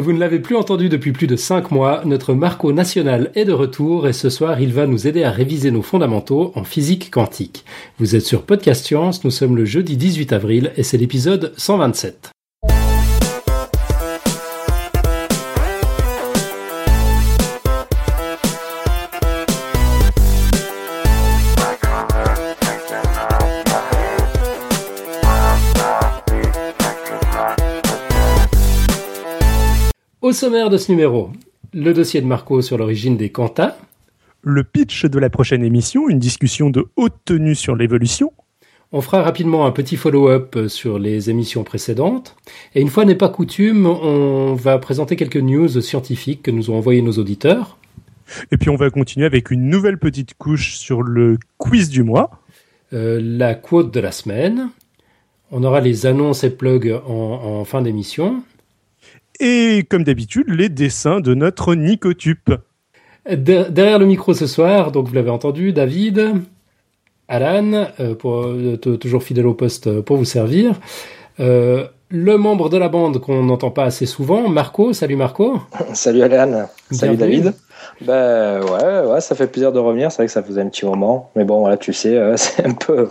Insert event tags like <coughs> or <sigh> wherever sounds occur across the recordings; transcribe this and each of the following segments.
Vous ne l'avez plus entendu depuis plus de 5 mois, notre Marco national est de retour et ce soir il va nous aider à réviser nos fondamentaux en physique quantique. Vous êtes sur Podcast Science, nous sommes le jeudi 18 avril et c'est l'épisode 127. Au sommaire de ce numéro, le dossier de Marco sur l'origine des quantas. Le pitch de la prochaine émission, une discussion de haute tenue sur l'évolution. On fera rapidement un petit follow-up sur les émissions précédentes. Et une fois n'est pas coutume, on va présenter quelques news scientifiques que nous ont envoyés nos auditeurs. Et puis on va continuer avec une nouvelle petite couche sur le quiz du mois. Euh, la quote de la semaine. On aura les annonces et plugs en, en fin d'émission. Et comme d'habitude, les dessins de notre Nicotup. Derrière le micro ce soir, donc vous l'avez entendu, David, Alan, euh, pour, euh, toujours fidèle au poste pour vous servir. Euh, le membre de la bande qu'on n'entend pas assez souvent, Marco. Salut Marco. <laughs> Salut Alan. Salut David. Ben ouais, ouais, ça fait plaisir de revenir. C'est vrai que ça faisait un petit moment, mais bon, voilà, tu sais, <laughs> c'est un peu,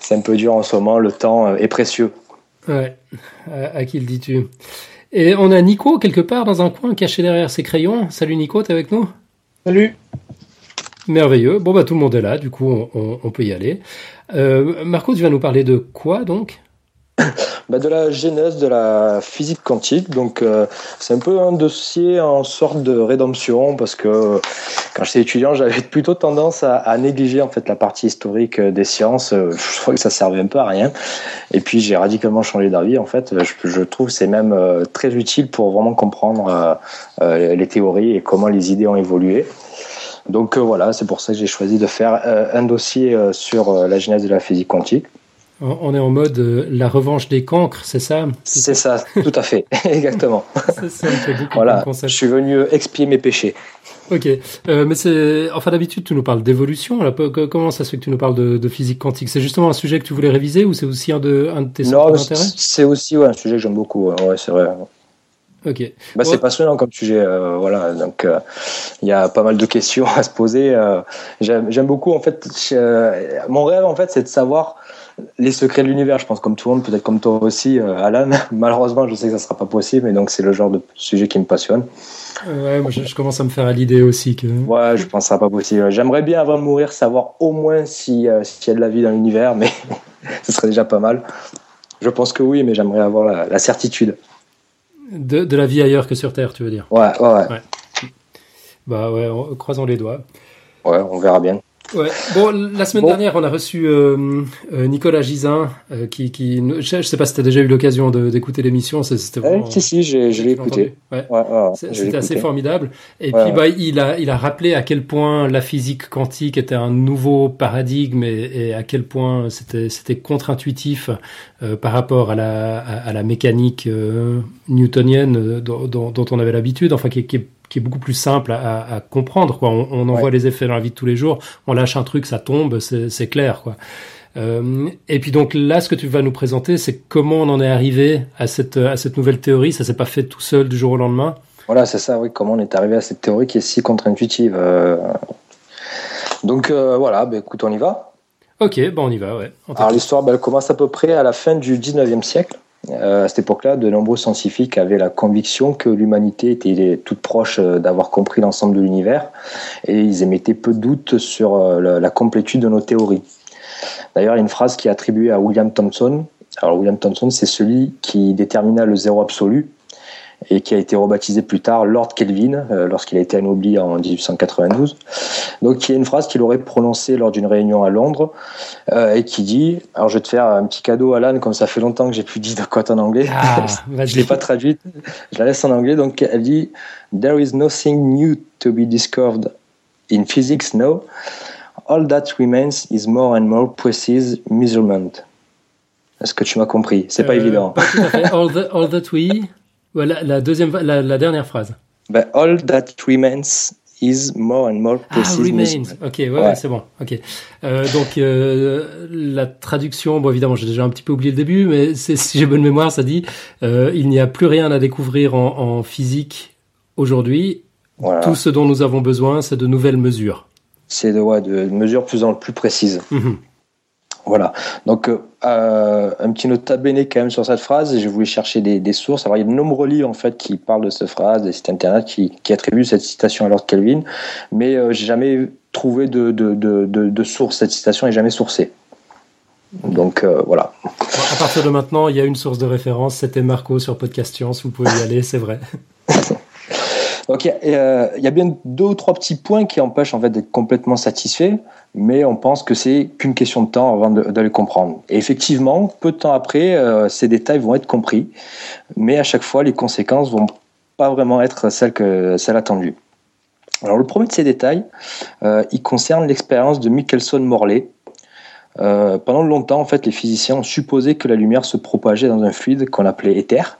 c'est un peu dur en ce moment. Le temps est précieux. Ouais. À, à qui le dis-tu? Et on a Nico quelque part dans un coin caché derrière ses crayons. Salut Nico, t'es avec nous? Salut. Merveilleux. Bon bah tout le monde est là, du coup on, on peut y aller. Euh, Marco, tu vas nous parler de quoi donc? <coughs> bah, de la genèse de la physique quantique. Donc, euh, c'est un peu un dossier en sorte de rédemption parce que quand j'étais étudiant, j'avais <laughs> plutôt tendance à, négliger en fait la partie historique des sciences. Je trouvais que ça servait un peu à rien. Et puis, j'ai radicalement changé d'avis. En fait, je, je trouve c'est même euh, très utile pour vraiment comprendre euh, les théories et comment les idées ont évolué. Donc voilà, c'est pour ça que j'ai choisi de faire un dossier sur la genèse de la physique quantique. On est en mode euh, la revanche des cancres, c'est ça? C'est ça, tout à fait, <laughs> exactement. ça, voilà, je suis venu expier mes péchés. Ok, euh, mais c'est enfin d'habitude tu nous parles d'évolution. Comment ça se fait que tu nous parles de, de physique quantique? C'est justement un sujet que tu voulais réviser ou c'est aussi un de, un de tes centres d'intérêt? C'est aussi ouais, un sujet que j'aime beaucoup. Ouais, c'est vrai. Ok. Bah, c'est passionnant comme sujet, euh, voilà. Donc il euh, y a pas mal de questions <laughs> à se poser. Euh, j'aime beaucoup en fait. mon rêve en fait, c'est de savoir les secrets de l'univers, je pense, comme tout le monde, peut-être comme toi aussi, euh, Alan. <laughs> Malheureusement, je sais que ça sera pas possible, et donc c'est le genre de sujet qui me passionne. Ouais, moi je, commence à me faire à l'idée aussi que. Ouais, je pense que ça sera pas possible. J'aimerais bien avant de mourir savoir au moins euh, s'il y a de la vie dans l'univers, mais <laughs> ce serait déjà pas mal. Je pense que oui, mais j'aimerais avoir la, certitude. De, de, la vie ailleurs que sur Terre, tu veux dire? Ouais, ouais, ouais. ouais. Bah ouais, croisons les doigts. Ouais, on verra bien. Ouais. Bon, la semaine bon. dernière, on a reçu euh, euh, Nicolas Gisin, euh, qui, qui, je, ne sais pas si tu as déjà eu l'occasion d'écouter l'émission. C'était vraiment. Si, si, je l'ai écouté. Ouais. ouais, ouais C'était assez formidable. Et puis, bah, il a, il a rappelé à quel point la physique quantique était un nouveau paradigme et, et à quel point c'était, c'était contre-intuitif euh, par rapport à la, à, à la mécanique newtonienne dont, dont, dont, on avait l'habitude, enfin, qui, qui est qui est beaucoup plus simple à, à comprendre. Quoi. On, on en ouais. voit les effets dans la vie de tous les jours. On lâche un truc, ça tombe, c'est clair. Quoi. Euh, et puis donc là, ce que tu vas nous présenter, c'est comment on en est arrivé à cette, à cette nouvelle théorie. Ça s'est pas fait tout seul du jour au lendemain. Voilà, c'est ça. Oui, comment on est arrivé à cette théorie qui est si contre-intuitive. Euh... Donc euh, voilà, bah, écoute, on y va. Ok, bon, on y va. Ouais. Alors l'histoire, bah, elle commence à peu près à la fin du 19e siècle. Euh, à cette époque-là, de nombreux scientifiques avaient la conviction que l'humanité était toute proche euh, d'avoir compris l'ensemble de l'univers et ils émettaient peu de doutes sur euh, la, complétude de nos théories. D'ailleurs, il y a une phrase qui est attribuée à William Thomson. Alors, William Thomson, c'est celui qui détermina le zéro absolu et qui a été rebaptisé plus tard Lord Kelvin euh, lorsqu'il a été anobli en 1892. Donc il y a une phrase qu'il aurait prononcée lors d'une réunion à Londres euh, et qui dit, alors je vais te faire un petit cadeau Alan, comme ça fait longtemps que j'ai plus dit de quoi en anglais, ah, <laughs> je l'ai pas traduite, je la laisse en anglais, donc elle dit There is nothing new to be discovered in physics now. All that remains is more and more precise measurement. Est-ce que tu m'as compris? C'est pas euh, évident. Pas tout à fait. All, the, all that we la, la, deuxième, la, la, dernière phrase. Ben, all that remains is more and more ah, precise. Ah, remains. Ok, ouais, c'est bon. Ok. Euh, donc euh, la traduction, bon évidemment, j'ai déjà un petit peu oublié le début, mais si j'ai bonne mémoire, ça dit euh, il n'y a plus rien à découvrir en, en physique aujourd'hui. Tout ce dont nous avons besoin, c'est de nouvelles mesures. C'est de, ouais, de mesures plus en plus précises. Mhm. Voilà. Donc, euh, un petit note bene quand même sur cette phrase. J'ai voulu chercher des, sources. Alors, il y a de nombreux livres en fait qui parlent de cette phrase, des sites internet qui, qui attribuent cette citation à Lord Kelvin, mais euh, j'ai jamais trouvé de, de, de, de, source. Cette citation n'est jamais sourcée. Donc euh, voilà. À partir de maintenant, il y a une source de référence. C'était Marco sur Podcast Science. Vous pouvez y aller, c'est vrai. <laughs> Donc euh, il y, a bien deux ou trois petits points qui empêchent en fait d'être complètement satisfait, mais on pense que c'est qu'une question de temps avant de, les comprendre. Et effectivement, peu de temps après, euh, ces détails vont être compris, mais à chaque fois, les conséquences vont pas vraiment être celles que celles attendues. Alors le premier de ces détails, euh, il concerne l'expérience de Michelson-Morley. pendant longtemps, en fait, les physiciens ont supposé que la lumière se propageait dans un fluide qu'on appelait éther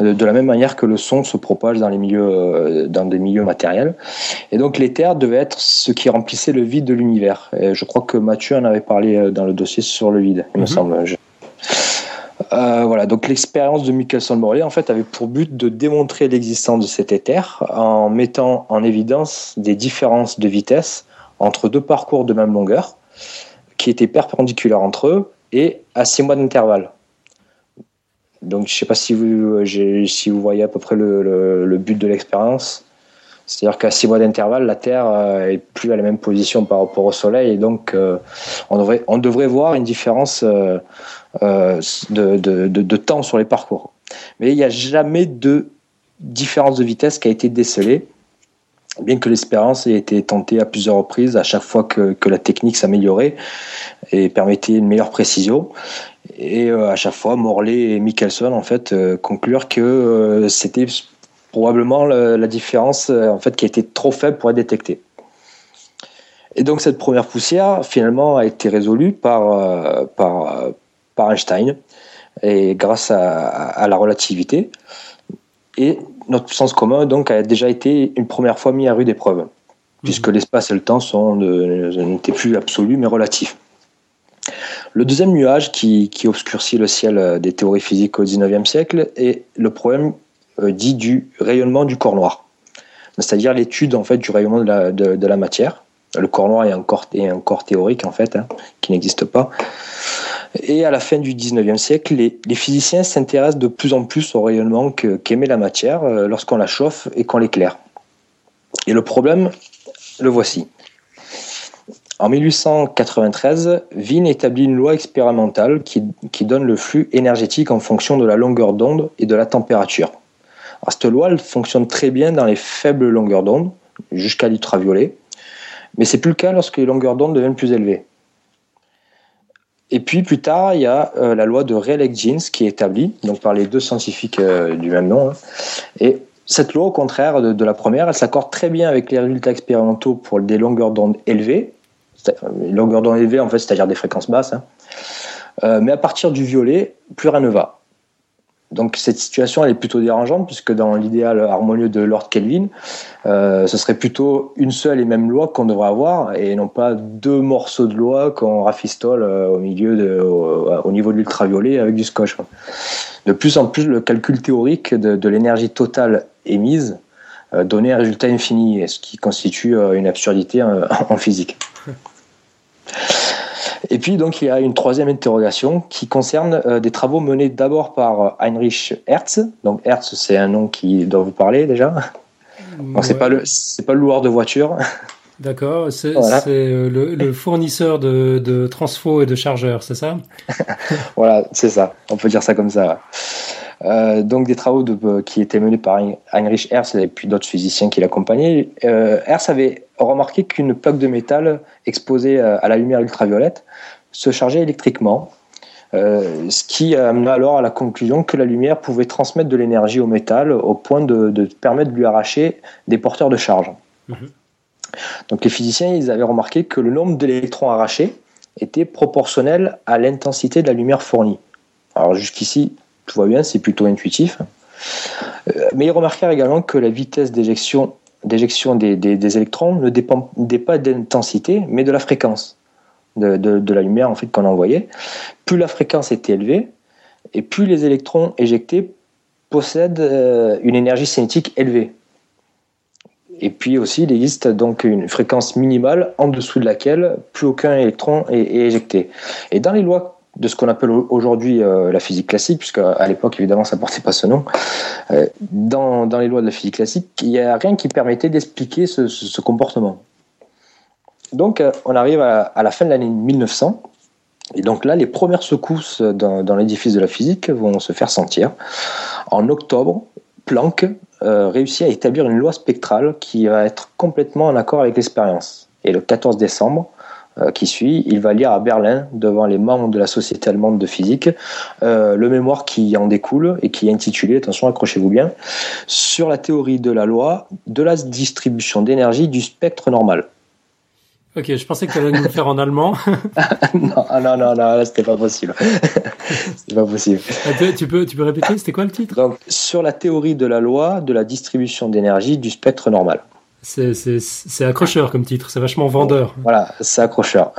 de la même manière que le son se propage dans les milieux, euh, dans des milieux matériels. Et donc l'éther devait être ce qui remplissait le vide de l'univers. Et je crois que Mathieu en avait parlé euh, dans le dossier sur le vide, il me mhm. semble. voilà, donc l'expérience de Michelson-Morley en fait avait pour but de démontrer l'existence de cet éther en mettant en évidence des différences de vitesse entre deux parcours de même longueur qui étaient perpendiculaires entre eux et à six mois d'intervalle. Donc, je ne sais pas si vous, si vous voyez à peu près le, but de l'expérience. C'est-à-dire qu'à six mois d'intervalle, la Terre euh, est plus à la même position par rapport au Soleil, et donc euh, on, devrait, on devrait voir une différence euh, de, de, temps sur les parcours. Mais il n'y a jamais de différence de vitesse qui a été décelée, bien que l'expérience ait été tentée à plusieurs reprises, à chaque fois que, que la technique s'améliorait et permettait une meilleure précision. Et euh, à chaque fois, Morley et Michelson en fait euh, conclurent que euh, c'était probablement la, différence en fait qui a été trop faible pour être détectée. Et donc cette première poussière finalement a été résolue par, par, par Einstein et grâce à, à, la relativité. Et notre sens commun donc a déjà été une première fois mis à rude épreuve, puisque mhm. l'espace et le temps sont n'étaient plus absolus mais relatifs. Le deuxième nuage qui, obscurcit le ciel euh, des théories physiques au XIXe siècle est le problème euh, dit du rayonnement du corps noir, c'est-à-dire l'étude en fait du rayonnement de la, matière. Le corps noir est un corps, un corps théorique en fait, hein, qui n'existe pas. Et à la fin du XIXe siècle, les, physiciens s'intéressent de plus en plus au rayonnement qu'émet la matière euh, lorsqu'on la chauffe et qu'on l'éclaire. Et le problème, le voici. En 1893, Wien établit une loi expérimentale qui, donne le flux énergétique en fonction de la longueur d'onde et de la température. cette loi fonctionne très bien dans les faibles longueurs d'onde, jusqu'à l'ultraviolet, mais c'est plus le cas lorsque les longueurs d'onde deviennent plus élevées. Et puis plus tard, il y a euh, la loi de Rayleigh-Jeans qui est établie donc par les deux scientifiques euh, du même nom. Hein. Et cette loi, au contraire de, la première, elle s'accorde très bien avec les résultats expérimentaux pour des longueurs d'onde élevées, une longueur d'onde élevée, en fait, c'est-à-dire des fréquences basses. Hein. Euh, mais à partir du violet, plus rien ne va. Donc cette situation elle est plutôt dérangeante puisque dans l'idéal harmonieux de Lord Kelvin, euh, ce serait plutôt une seule et même loi qu'on devrait avoir et non pas deux morceaux de loi qu'on rafistole euh, au niveau de l'ultraviolet avec du scotch. De plus en plus, le calcul théorique de, l'énergie totale émise donnait un résultat infini, ce qui constitue une absurdité <laughs> en physique. <laughs> Et puis donc il y a une troisième interrogation qui concerne euh, des travaux menés d'abord par euh, Heinrich Hertz. Donc Hertz c'est un nom qui doit vous parler déjà. c'est pas le c'est pas le loueur de voiture. D'accord, c'est euh, le, fournisseur de, de transfo et de chargeurs, c'est ça? <laughs> Voilà, c'est ça. On peut dire ça comme ça. Euh, donc des travaux de, qui étaient menés par Heinrich Hertz et puis d'autres physiciens qui l'accompagnaient. Euh, Hertz avait remarqué qu'une plaque de métal exposée euh, à la lumière ultraviolette se chargeait électriquement, euh, ce qui amena alors à la conclusion que la lumière pouvait transmettre de l'énergie au métal au point de, de, permettre de lui arracher des porteurs de charge. Mhm. Donc les physiciens ils avaient remarqué que le nombre d'électrons arrachés était proportionnel à l'intensité de la lumière fournie. Alors jusqu'ici, tout va bien, c'est plutôt intuitif. Euh, mais ils remarquèrent également que la vitesse d'éjection d'éjection des, électrons ne dépend pas d'intensité, mais de la fréquence de, la lumière en fait qu'on envoyait. Plus la fréquence était élevée, et plus les électrons éjectés possèdent euh, une énergie cinétique élevée. Et puis aussi, il existe donc une fréquence minimale en dessous de laquelle plus aucun électron est, éjecté. Et dans les lois de ce qu'on appelle aujourd'hui euh, la physique classique, puisque à l'époque évidemment ça portait pas ce nom, euh, dans, dans, les lois de la physique classique, il n'y a rien qui permettait d'expliquer ce, comportement. Donc euh, on arrive à, à la fin de l'année 1900, et donc là les premières secousses dans, dans l'édifice de la physique vont se faire sentir. En octobre, Planck réussit à établir une loi spectrale qui va être complètement en accord avec l'expérience. Et le 14 décembre, qui suit, il va lire à Berlin, devant les membres de la Société allemande de physique, euh, le mémoire qui en découle et qui est intitulé, attention, accrochez-vous bien, sur la théorie de la loi de la distribution d'énergie du spectre normal. Ok, je pensais que tu allais nous le faire en allemand. <laughs> non, non, non, non, c'était pas possible. <laughs> c'était pas possible. Ah, tu peux, tu peux répéter, c'était quoi le titre? Donc, sur la théorie de la loi de la distribution d'énergie du spectre normal. C'est accrocheur comme titre, c'est vachement vendeur. Voilà, c'est accrocheur.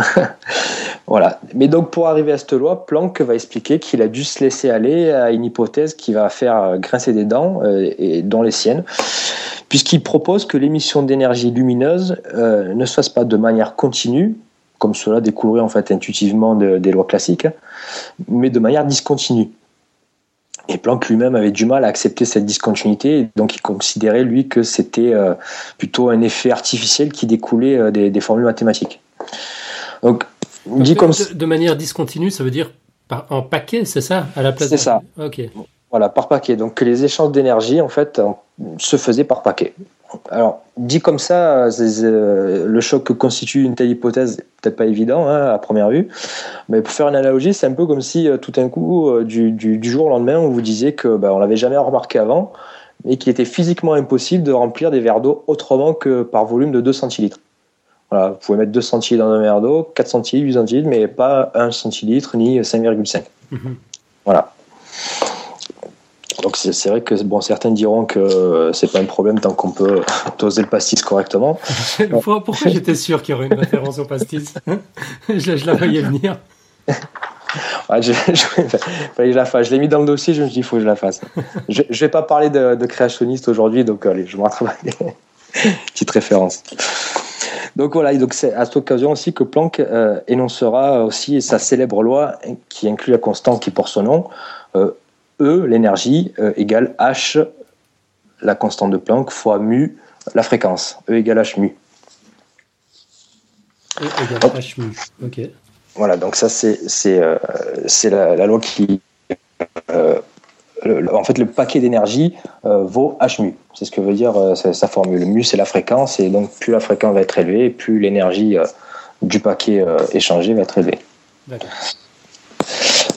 <laughs> voilà. Mais donc pour arriver à cette loi, Planck va expliquer qu'il a dû se laisser aller à une hypothèse qui va faire grincer des dents, euh, et dont les siennes, puisqu'il propose que l'émission d'énergie lumineuse euh, ne se fasse pas de manière continue, comme cela découlerait en fait intuitivement des lois classiques, mais de manière discontinue. Et Planck lui-même avait du mal à accepter cette discontinuité, donc il considérait lui que c'était euh, plutôt un effet artificiel qui découlait euh, des, formules mathématiques. Donc, dit comme de, de, manière discontinue, ça veut dire en paquet, c'est ça, à la place. C'est ça. Ok. Voilà, par paquet. Donc que les échanges d'énergie, en fait, se faisaient par paquet. Alors, dit comme ça, euh, le choc que constitue une telle hypothèse n'est peut-être pas évident hein, à première vue, mais pour faire une analogie, c'est un peu comme si euh, tout d'un coup, euh, du, jour au lendemain, on vous disait que bah, on l'avait jamais remarqué avant, et qu'il était physiquement impossible de remplir des verres d'eau autrement que par volume de 2 centilitres. Voilà, vous pouvez mettre 2 centilitres dans un verre d'eau, 4 centilitres, 8 centilitres, mais pas 1 centilitre ni 5,5. Mhm. Voilà. Donc c'est vrai que bon, certains diront que c'est pas un problème tant qu'on peut doser le pastis correctement. <laughs> Pourquoi j'étais sûr qu'il y aurait une référence au pastis je, la voyais venir. je, je, l'ai mis dans le dossier, je me suis dit, il faut que je la fasse. Je ne vais pas parler de, créationniste aujourd'hui, donc allez, je me rattrape petite référence. Donc voilà, donc c'est à cette occasion aussi que Planck euh, énoncera aussi sa célèbre loi qui inclut la constante qui porte son nom, euh, E, l'énergie, euh, égale H, la constante de Planck, fois mu, la fréquence. E égale H mu. E égale H mu, ok. Voilà, donc ça c'est euh, la, la, loi qui... Euh, en fait, le paquet d'énergie vaut H mu. C'est ce que veut dire sa formule. Mu, c'est la fréquence, et donc plus la fréquence va être élevée, plus l'énergie du paquet échangé va être élevée. D'accord.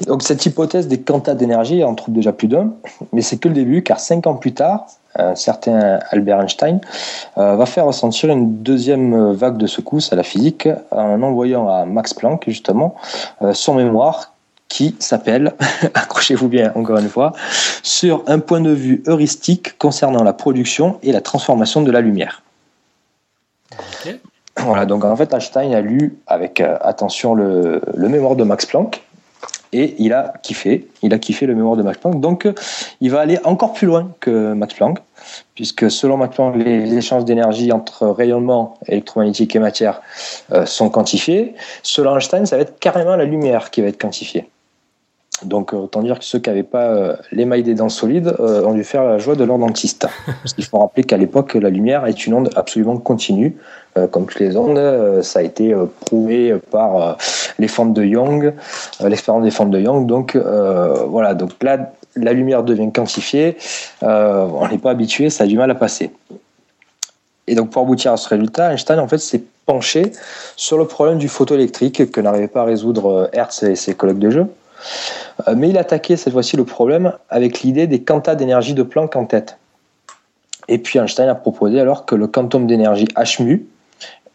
Donc cette hypothèse des quantas d'énergie en trouve déjà plus d'un, mais c'est que le début, car cinq ans plus tard, un certain Albert Einstein euh, va faire ressentir une deuxième vague de secousses à la physique en envoyant à Max Planck justement euh, son mémoire qui s'appelle, <laughs> accrochez-vous bien encore une fois, sur un point de vue heuristique concernant la production et la transformation de la lumière. Voilà, donc en fait Einstein a lu avec euh, attention le, le mémoire de Max Planck et il a kiffé, il a kiffé le mémoire de Max Planck. Donc, il va aller encore plus loin que Max Planck, puisque selon Max Planck, les, échanges d'énergie entre rayonnement électromagnétique et matière euh, sont quantifiés. Selon Einstein, ça va être carrément la lumière qui va être quantifiée. Donc, euh, autant dire que ceux qui n'avaient pas euh, l'émail des dents solides ont dû faire la joie de leur dentiste. Parce qu'il faut rappeler qu'à l'époque, la lumière est une onde absolument continue. comme toutes les ondes, ça a été prouvé par les formes de Young, euh, l'expérience des formes de Young. Donc euh, voilà, donc là, la lumière devient quantifiée. Euh, on n'est pas habitué, ça a du mal à passer. Et donc pour aboutir à ce résultat, Einstein en fait s'est penché sur le problème du photoélectrique que n'arrivait pas à résoudre Hertz et ses collègues de jeu. Mais il attaquait cette fois-ci le problème avec l'idée des quantas d'énergie de Planck en tête. Et puis Einstein a proposé alors que le quantum d'énergie h mu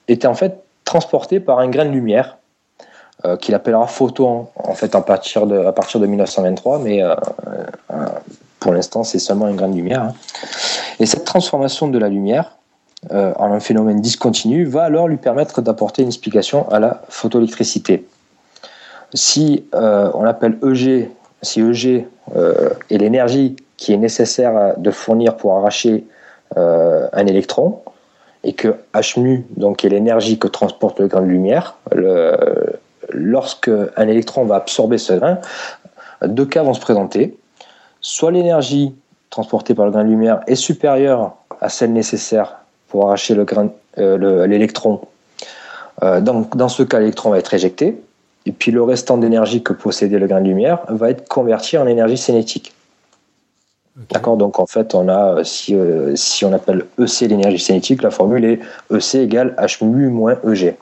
était en fait transporté par un grain de lumière euh, qu'il appellera photon en fait à partir de, à partir de 1923, mais euh, euh, pour l'instant c'est seulement une grande lumière. Hein. Et cette transformation de la lumière en un phénomène discontinu va alors lui permettre d'apporter une explication à la photoélectricité. Si on appelle EG, si EG est l'énergie qui est nécessaire de fournir pour arracher un électron, et que H donc, est l'énergie que transporte le grain de lumière, lorsque un électron va absorber ce grain, deux cas vont se présenter. Soit l'énergie transportée par le grain de lumière est supérieure à celle nécessaire pour arracher euh, l'électron. Euh, donc, dans ce cas, l'électron va être éjecté, et puis le restant d'énergie que possédait le grain de lumière va être converti en énergie cinétique. D'accord? Donc en fait, on a, euh, si, on appelle EC l'énergie cinétique, la formule est EC égale H mu moins EG.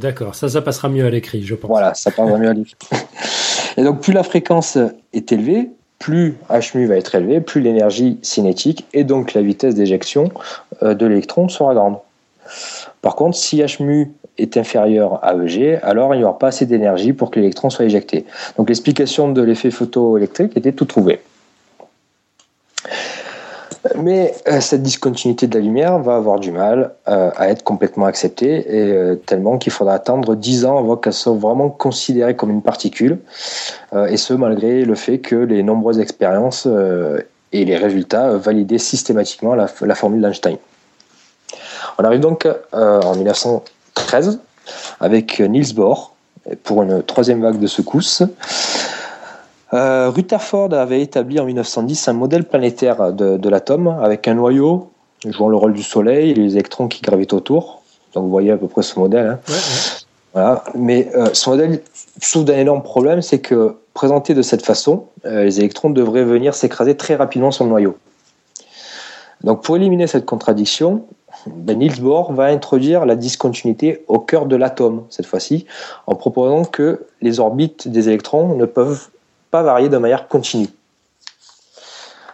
D'accord, ça, ça passera mieux à l'écrit, je pense. Voilà, ça passera mieux à l'écrit. <laughs> Et donc, plus la fréquence est élevée, plus H mu va être élevé, plus l'énergie cinétique et donc la vitesse d'éjection euh, de l'électron sera grande. Par contre, si H mu est inférieur à EG, alors il n'y aura pas assez d'énergie pour que l'électron soit éjecté. Donc l'explication de l'effet photoélectrique était tout trouvée. Mais euh, cette discontinuité de la lumière va avoir du mal euh, à être complètement acceptée, et euh, tellement qu'il faudra attendre 10 ans avant qu'elle soit vraiment considérée comme une particule, et ce malgré le fait que les nombreuses expériences et les résultats validaient systématiquement la, la formule d'Einstein. On arrive donc en 1913 avec Niels Bohr pour une troisième vague de secousses. Euh, Rutherford avait établi en 1910 un modèle planétaire de, l'atome avec un noyau jouant le rôle du Soleil et les électrons qui gravitent autour. Donc vous voyez à peu près ce modèle. Hein. Mais euh, ce modèle souffre d'un énorme problème, c'est que présenté de cette façon, euh, les électrons devraient venir s'écraser très rapidement sur le noyau. Donc pour éliminer cette contradiction, ben Niels Bohr va introduire la discontinuité au cœur de l'atome, cette fois-ci, en proposant que les orbites des électrons ne peuvent varier de manière continue.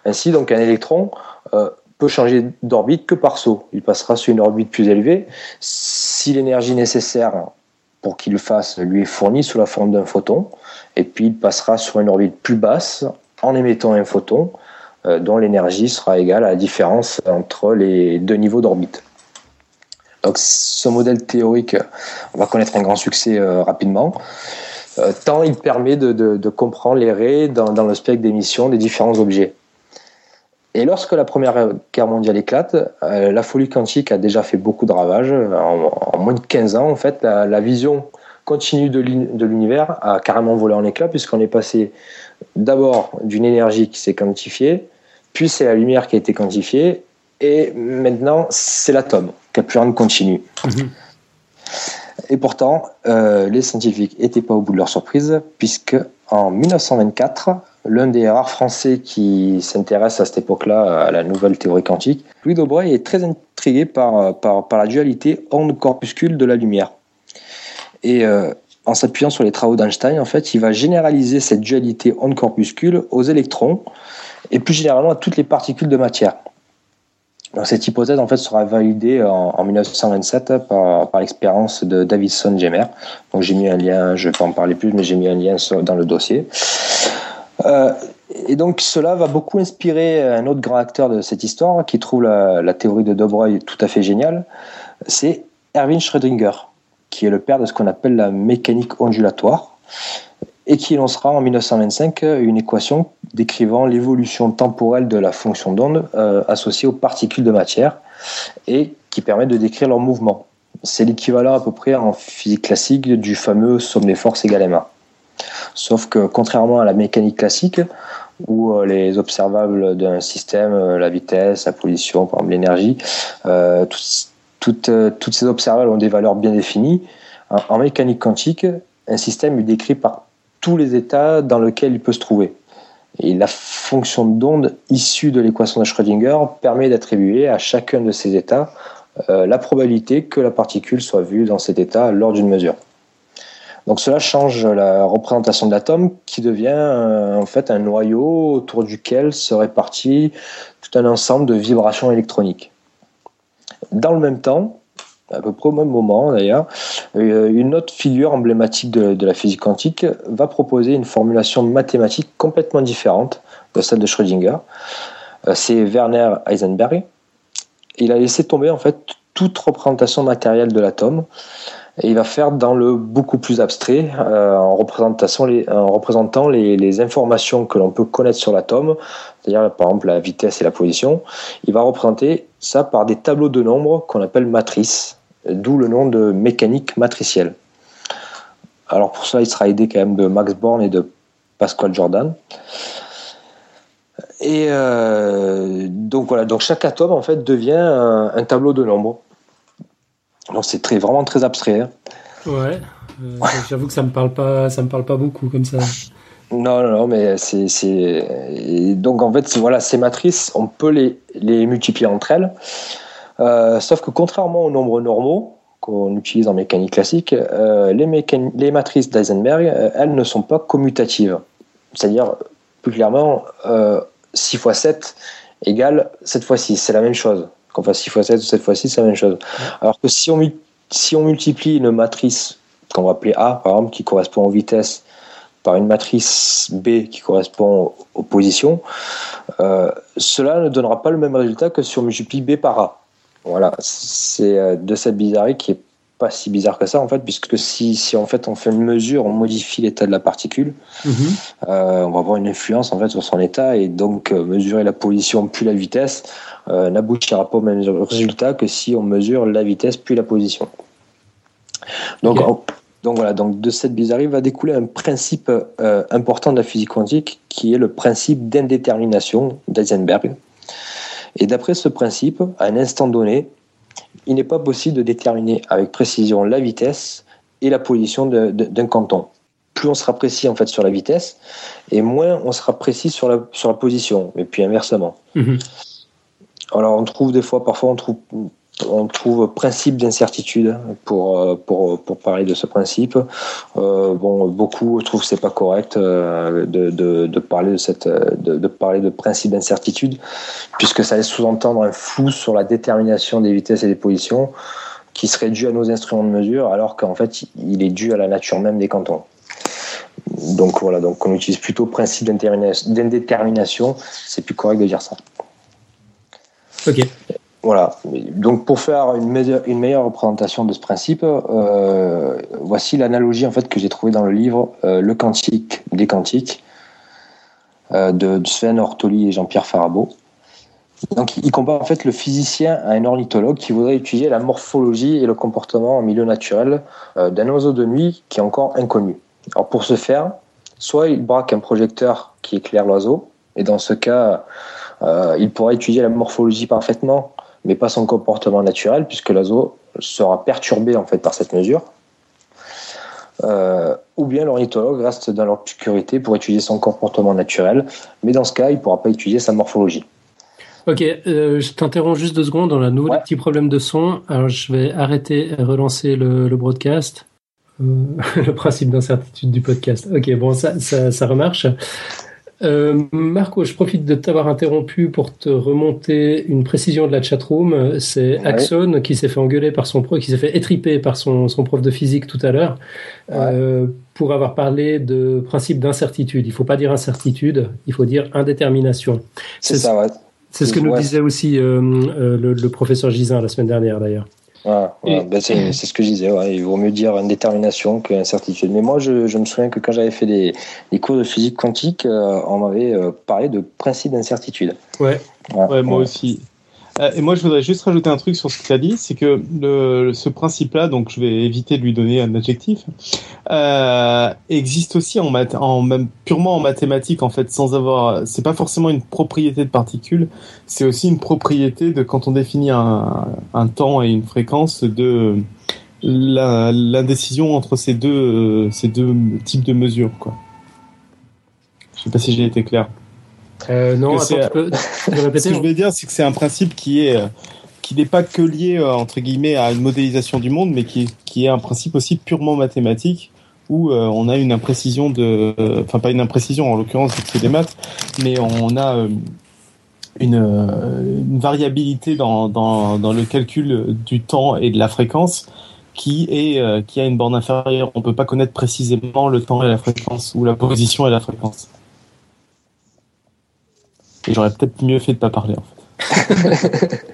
Ainsi, donc, un électron euh, peut changer d'orbite que par saut. Il passera sur une orbite plus élevée si l'énergie nécessaire pour qu'il le fasse lui est fournie sous la forme d'un photon, et puis il passera sur une orbite plus basse en émettant un photon euh, dont l'énergie sera égale à la différence entre les deux niveaux d'orbite. Donc ce modèle théorique va connaître un grand succès euh, rapidement. Euh, tant il permet de, comprendre les raies dans, le spectre d'émission des différents objets. Et lorsque la Première Guerre mondiale éclate, euh, la folie quantique a déjà fait beaucoup de ravages. En, moins de 15 ans, en fait, la, vision continue de l'univers a carrément volé en éclats, puisqu'on est passé d'abord d'une énergie qui s'est quantifiée, puis c'est la lumière qui a été quantifiée, et maintenant c'est l'atome qui a plus rien continu. Mhm. Et pourtant, euh, les scientifiques n'étaient pas au bout de leur surprise, puisque en 1924, l'un des rares Français qui s'intéresse à cette époque-là à la nouvelle théorie quantique, Louis Daubreuil est très intrigué par, par, la dualité onde-corpuscule de la lumière. Et euh, en s'appuyant sur les travaux d'Einstein, en fait, il va généraliser cette dualité onde-corpuscule aux électrons et plus généralement à toutes les particules de matière cette hypothèse en fait sera validée en, 1927 par, l'expérience de Davidson Gemer. Donc j'ai mis un lien, je vais pas en parler plus, mais j'ai mis un lien dans le dossier. Euh, et donc cela va beaucoup inspirer un autre grand acteur de cette histoire qui trouve la, théorie de Dobreuil tout à fait géniale. C'est Erwin Schrödinger, qui est le père de ce qu'on appelle la mécanique ondulatoire et qui énoncera en 1925 une équation décrivant l'évolution temporelle de la fonction d'onde euh, associée aux particules de matière et qui permet de décrire leur mouvement. C'est l'équivalent à peu près en physique classique du fameux somme des forces égale ma. Sauf que contrairement à la mécanique classique, où euh, les observables d'un système, euh, la vitesse, la position, par exemple l'énergie, toutes, toutes, ces observables ont des valeurs bien définies, en mécanique quantique, un système est décrit par tous les états dans lesquels il peut se trouver. Et la fonction d'onde issue de l'équation de Schrödinger permet d'attribuer à chacun de ces états euh, la probabilité que la particule soit vue dans cet état lors d'une mesure. Donc cela change la représentation de l'atome qui devient euh, en fait un noyau autour duquel se répartit tout un ensemble de vibrations électroniques. Dans le même temps, à peu près au même moment d'ailleurs, euh, une autre figure emblématique de, la physique quantique va proposer une formulation mathématique complètement différente de celle de Schrödinger. Euh, c'est Werner Heisenberg il a laissé tomber en fait toute représentation matérielle de l'atome et il va faire dans le beaucoup plus abstrait euh, en, représentant les, les informations que l'on peut connaître sur l'atome, c'est-à-dire par exemple la vitesse et la position. Il va représenter ça par des tableaux de nombres qu'on appelle matrices, d'où le nom de mécanique matricielle. Alors pour ça, il sera aidé quand même de Max Born et de Pascal Jordan. Et euh, donc voilà, donc chaque atome en fait devient un, tableau de nombres. Donc c'est très vraiment très abstrait. Hein. Ouais. Euh, <laughs> j'avoue que ça me parle pas, ça me parle pas beaucoup comme ça. Non, non, non, mais c'est donc en fait voilà ces matrices, on peut les, les multiplier entre elles. Euh, sauf que contrairement aux nombres normaux qu'on utilise en mécanique classique, les, les matrices d'Eisenberg, elles ne sont pas commutatives. C'est-à-dire, plus clairement, 6 x 7 égale 7 x 6. C'est la même chose. Qu'on fasse 6 x 7 ou 7 x 6, c'est la même chose. Alors que si on, si on multiplie une matrice qu'on va appeler A, par exemple, qui correspond aux vitesses, par une matrice B qui correspond aux positions, euh, cela ne donnera pas le même résultat que si on multiplie B par A. Voilà, c'est euh, de cette bizarrerie qui est pas si bizarre que ça en fait, puisque si, si en fait on fait une mesure, on modifie l'état de la particule, mhm. euh, on va avoir une influence en fait sur son état et donc euh, mesurer la position puis la vitesse euh, n'aboutira pas au même résultat que si on mesure la vitesse puis la position. Donc, donc voilà, donc de cette bizarrerie va découler un principe important de la physique quantique qui est le principe d'indétermination d'Eisenberg. Et d'après ce principe, à un instant donné, il n'est pas possible de déterminer avec précision la vitesse et la position d'un canton. Plus on sera précis en fait sur la vitesse, et moins on sera précis sur la, sur la position, et puis inversement. Mhm. Alors on trouve des fois, parfois on trouve on trouve principe d'incertitude pour, euh, pour, pour, parler de ce principe. Euh, bon, beaucoup trouvent que c'est pas correct euh, de, de, parler de cette de parler de principe d'incertitude, puisque ça laisse sous-entendre un flou sur la détermination des vitesses et des positions qui serait dû à nos instruments de mesure, alors qu'en fait il est dû à la nature même des cantons. Donc voilà, donc on utilise plutôt principe d'indétermination, c'est plus correct de dire ça. Ok. Voilà. Donc pour faire une meilleure, représentation de ce principe, euh, voici l'analogie en fait que j'ai trouvée dans le livre euh, Le quantique des quantiques euh, de Sven Ortoli et Jean-Pierre Farabeau. Donc il compare en fait le physicien à un ornithologue qui voudrait étudier la morphologie et le comportement en milieu naturel d'un oiseau de nuit qui est encore inconnu. Alors pour ce faire, soit il braque un projecteur qui éclaire l'oiseau, et dans ce cas, il pourra étudier la morphologie parfaitement mais pas son comportement naturel, puisque l'oiseau sera perturbé en fait par cette mesure. Euh, ou bien l'ornithologue reste dans l'obscurité pour étudier son comportement naturel, mais dans ce cas, il ne pourra pas étudier sa morphologie. Ok, euh, je t'interromps juste deux secondes. On a nouveau petit problème de son. Alors je vais arrêter et relancer le, broadcast. Euh, <laughs> le principe d'incertitude du podcast. Ok, bon, ça, ça, ça remarche. Euh, Marco, je profite de t'avoir interrompu pour te remonter une précision de la chatroom. C'est Axon qui s'est fait engueuler par son prof, qui s'est fait étriper par son, son, prof de physique tout à l'heure euh, pour avoir parlé de principe d'incertitude. Il faut pas dire incertitude, il faut dire indétermination. C'est ça, ouais. C'est ce que nous disait aussi euh, euh le, le, professeur Gisin la semaine dernière d'ailleurs. Ben, c'est ce que je disais. Il vaut mieux dire une détermination qu'incertitude. Mais moi, je, je, me souviens que quand j'avais fait des, des, cours de physique quantique, euh, on m'avait euh, parlé de principe d'incertitude. Ouais. ouais, moi aussi. Euh, et moi, je voudrais juste rajouter un truc sur ce tu as dit, c'est que ce principe-là, donc je vais éviter de lui donner un adjectif, euh, existe aussi purement en mathématiques en fait, sans avoir. C'est pas forcément une propriété de particules, c'est aussi une propriété de quand on définit un, temps et une fréquence de l'indécision entre ces deux ces deux types de mesures quoi. Je sais pas si j'ai été clair. Euh, non, attends, tu peux, <laughs> répéter Ce que je veux dire, c'est que c'est un principe qui est euh, qui n'est pas que lié euh, entre guillemets à une modélisation du monde, mais qui qui est un principe aussi purement mathématique où on a une imprécision de, enfin pas une imprécision en l'occurrence c'est des maths, mais on a une, une, variabilité dans, dans, dans le calcul du temps et de la fréquence qui est qui a une borne inférieure. On peut pas connaître précisément le temps et la fréquence ou la position et la fréquence. Et j'aurais peut-être mieux fait de pas parler en fait.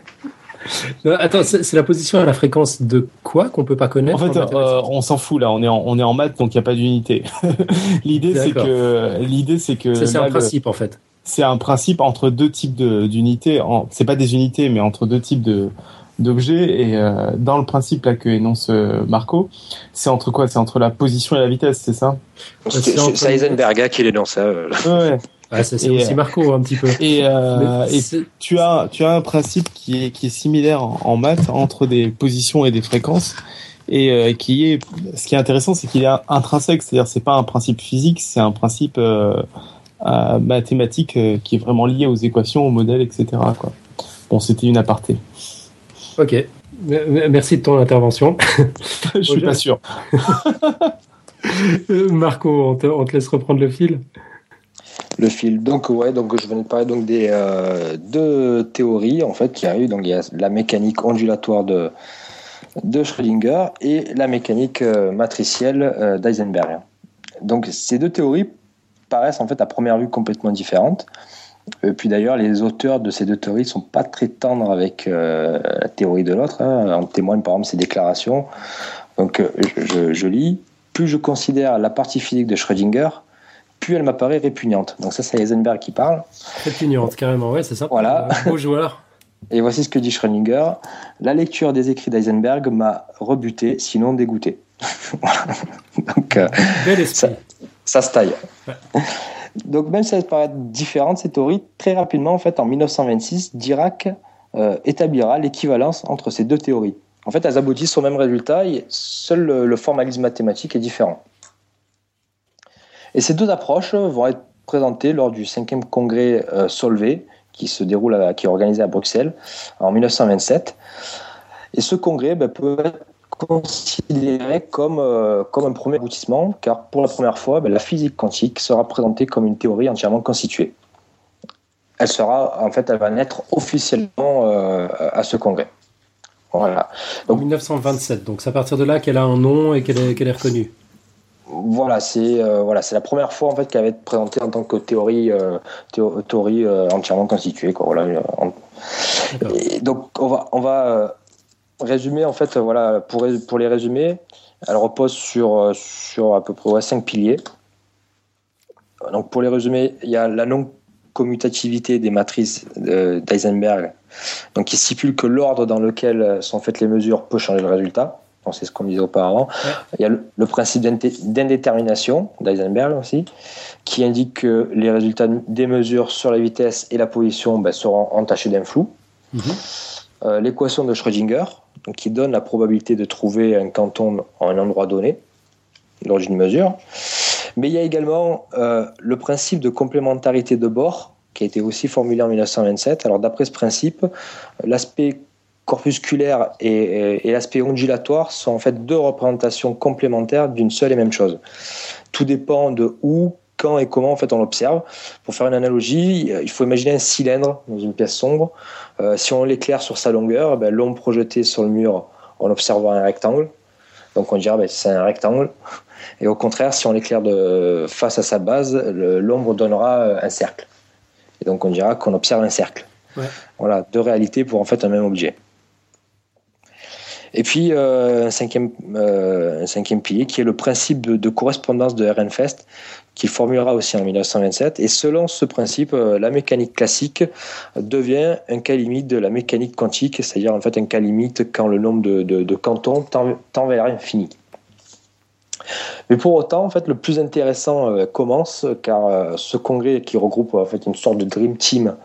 <laughs> attends, c'est la position à la fréquence de quoi qu'on peut pas connaître En fait, euh, on s'en fout là. On est en, on est en maths, donc il n'y a pas d'unité. <laughs> l'idée, c'est que l'idée, c'est que c'est un principe en fait. C'est un principe entre deux types d'unités. C'est pas des unités, mais entre deux types de d'objets. Et euh, dans le principe là que énonce euh, Marco, c'est entre quoi? C'est entre la position et la vitesse, c'est ça? C'est Heisenberg qui l'énonce ça. Ouais. Ah, c'est aussi Marco un petit peu. Et, euh, et tu as tu as un principe qui est qui est similaire en, maths entre des positions et des fréquences et euh, qui est ce qui est intéressant c'est qu'il est intrinsèque c'est-à-dire c'est pas un principe physique c'est un principe euh, mathématique euh, qui est vraiment lié aux équations aux modèles etc quoi. Bon c'était une aparté. Ok merci de ton intervention. <laughs> <laughs> Je suis pas sûr. <laughs> Marco on te, on te laisse reprendre le fil le fil. Donc ouais, donc je venais de parler donc des euh, deux théories en fait qui arrivent. Donc il y a la mécanique ondulatoire de de Schrödinger et la mécanique euh, matricielle euh, d'Eisenberg. Donc ces deux théories paraissent en fait à première vue complètement différentes. Et puis d'ailleurs, les auteurs de ces deux théories sont pas très tendres avec la théorie de l'autre. Hein. En témoigne par exemple ces déclarations. Donc je lis. Plus je considère la partie physique de Schrödinger, plus elle m'apparaît répugnante. Donc ça, c'est Heisenberg qui parle. Répugnante, carrément, ouais, c'est ça. Voilà. Beau joueur. <laughs> Et voici ce que dit Schrödinger. La lecture des écrits d'Eisenberg m'a rebuté, sinon dégoûté. <laughs> Donc, euh, Ça, se taille. Donc même si ça paraît différent, cette théorie, très rapidement, en fait, en 1926, Dirac euh, établira l'équivalence entre ces deux théories. En fait, elles aboutissent au même résultat, seul le formalisme mathématique est différent. Et ces deux approches vont être présentées lors du cinquième congrès euh, Solvay, qui se déroule, qui est organisé à Bruxelles en 1927. Et ce congrès ben, peut être considéré comme, euh, comme un premier aboutissement, car pour la première fois, ben, la physique quantique sera présentée comme une théorie entièrement constituée. Elle sera, en fait, elle va naître officiellement euh, à ce congrès. Voilà. En 1927, donc c'est à partir de là qu'elle a un nom et qu'elle est reconnue voilà, c'est euh, voilà, c'est la première fois en fait qu'elle va être présentée en tant que théorie, euh, théorie euh, entièrement constituée. Quoi, voilà. donc on va on va résumer en fait voilà pour pour les résumer, elle repose sur sur à peu près cinq piliers. Donc pour les résumer, il y a la non commutativité des matrices d'Eisenberg, donc qui stipule que l'ordre dans lequel sont faites les mesures peut changer le résultat c'est ce qu'on disait auparavant. Il y a le, principe d'indétermination d'Eisenberg aussi, qui indique que les résultats des mesures sur la vitesse et la position ben, seront entachés d'un flou. Mhm. Euh, l'équation de Schrödinger, qui donne la probabilité de trouver un canton en un endroit donné, dans une mesure. Mais il y a également euh, le principe de complémentarité de bord, qui a été aussi formulé en 1927. Alors d'après ce principe, l'aspect corpusculaire et, l'aspect ondulatoire sont en fait deux représentations complémentaires d'une seule et même chose. Tout dépend de où, quand et comment en fait on l'observe. Pour faire une analogie, il faut imaginer un cylindre dans une pièce sombre. Euh, si on l'éclaire sur sa longueur, ben, l'ombre projetée sur le mur, on observera un rectangle. Donc on dira ben, c'est un rectangle. Et au contraire, si on l'éclaire de face à sa base, l'ombre donnera euh, un cercle. Et donc on dira qu'on observe un cercle. Voilà, deux réalités pour en fait un même objet. Et puis euh, un, cinquième, euh, un cinquième pilier qui est le principe de, correspondance de Ehrenfest qu'il formulera aussi en 1927. Et selon ce principe, euh, la mécanique classique devient un cas limite de la mécanique quantique, c'est-à-dire en fait un cas limite quand le nombre de, cantons tend, vers l'infini. Mais pour autant, en fait, le plus intéressant commence car ce congrès qui regroupe en fait une sorte de dream team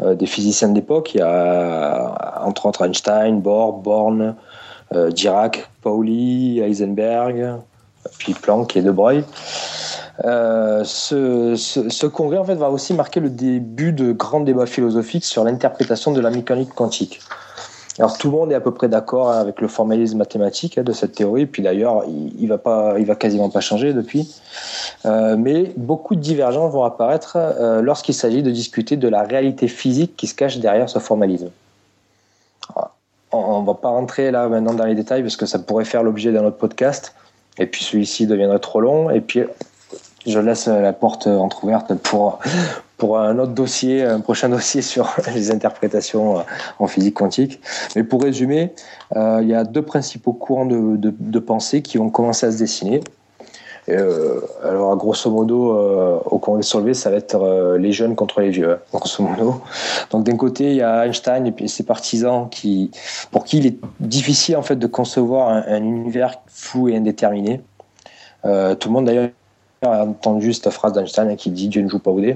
des physiciens d'époque, il y a entre autres Einstein, Bohr, Born, Dirac, Pauli, Heisenberg, puis Planck et De Broglie. Euh, ce, congrès en fait va aussi marquer le début de grands débats philosophiques sur l'interprétation de la mécanique quantique. Alors tout le monde est à peu près d'accord avec le formalisme mathématique hein, de cette théorie, puis d'ailleurs il, il, va va quasiment pas changer depuis. Euh, mais beaucoup de divergences vont apparaître lorsqu'il s'agit de discuter de la réalité physique qui se cache derrière ce formalisme on, va pas rentrer là maintenant dans les détails parce que ça pourrait faire l'objet d'un autre podcast. Et puis celui-ci deviendrait trop long. Et puis je laisse la porte entrouverte pour, pour un autre dossier, un prochain <laughs> dossier sur les interprétations en physique quantique. Mais pour résumer, il y a deux principaux courants de, de, de pensée qui ont commencé à se dessiner. Euh, alors, grosso modo, euh, au Congrès soulevé, ça va être euh, les jeunes contre les vieux, hein, <laughs> grosso modo. Donc, d'un côté, il y a Einstein et ses partisans qui, pour qui il est difficile en fait de concevoir un, univers fou et indéterminé. tout le monde d'ailleurs a entendu cette phrase d'Einstein qui dit Dieu ne joue pas au dé.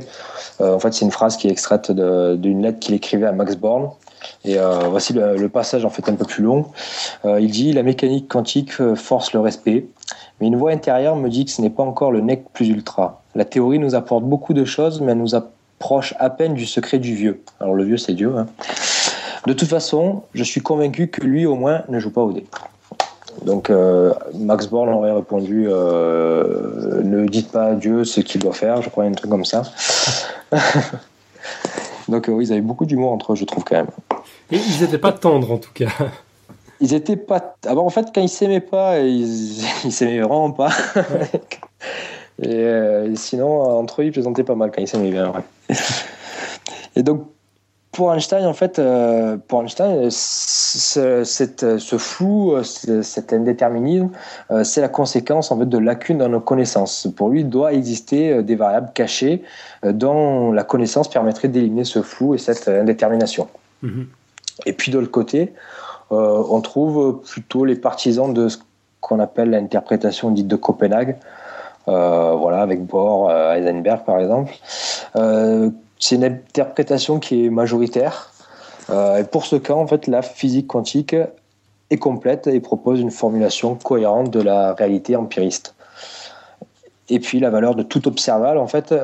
en fait, c'est une phrase qui est extraite d'une lettre qu'il écrivait à Max Born. Et voici le, le, passage en fait un peu plus long. il dit la mécanique quantique force le respect. Mais une voix intérieure me dit que ce n'est pas encore le nec plus ultra. La théorie nous apporte beaucoup de choses, mais elle nous approche à peine du secret du vieux. Alors le vieux, c'est Dieu. Hein. De toute façon, je suis convaincu que lui, au moins, ne joue pas au dé. Donc euh, Max Born aurait répondu euh, Ne dites pas à Dieu ce qu'il doit faire, je crois, un truc comme ça. <laughs> Donc euh, ils avaient beaucoup d'humour entre eux, je trouve quand même. Et ils n'étaient pas tendres en tout cas ils étaient pas. Ah en fait, quand ils s'aimaient pas, ils, <laughs> ils s'aimaient vraiment pas. <laughs> Euh, et, sinon, entre eux, ils plaisantaient pas mal quand ils s'aimaient bien. <laughs> et donc, pour Einstein, en fait, euh, pour Einstein, ce, cette, ce flou, cet indéterminisme, euh, c'est la conséquence en fait de lacunes dans nos connaissances. Pour lui, il doit exister des variables cachées dont la connaissance permettrait d'éliminer ce flou et cette indétermination. Mm-hmm. Et puis de l'autre côté, euh, on trouve plutôt les partisans de ce qu'on appelle l'interprétation dite de Copenhague, euh, voilà, avec Bohr, euh, Heisenberg par exemple. c'est une interprétation qui est majoritaire. pour ce cas, en fait, la physique quantique est complète et propose une formulation cohérente de la réalité empiriste. Et puis la valeur de tout observable en fait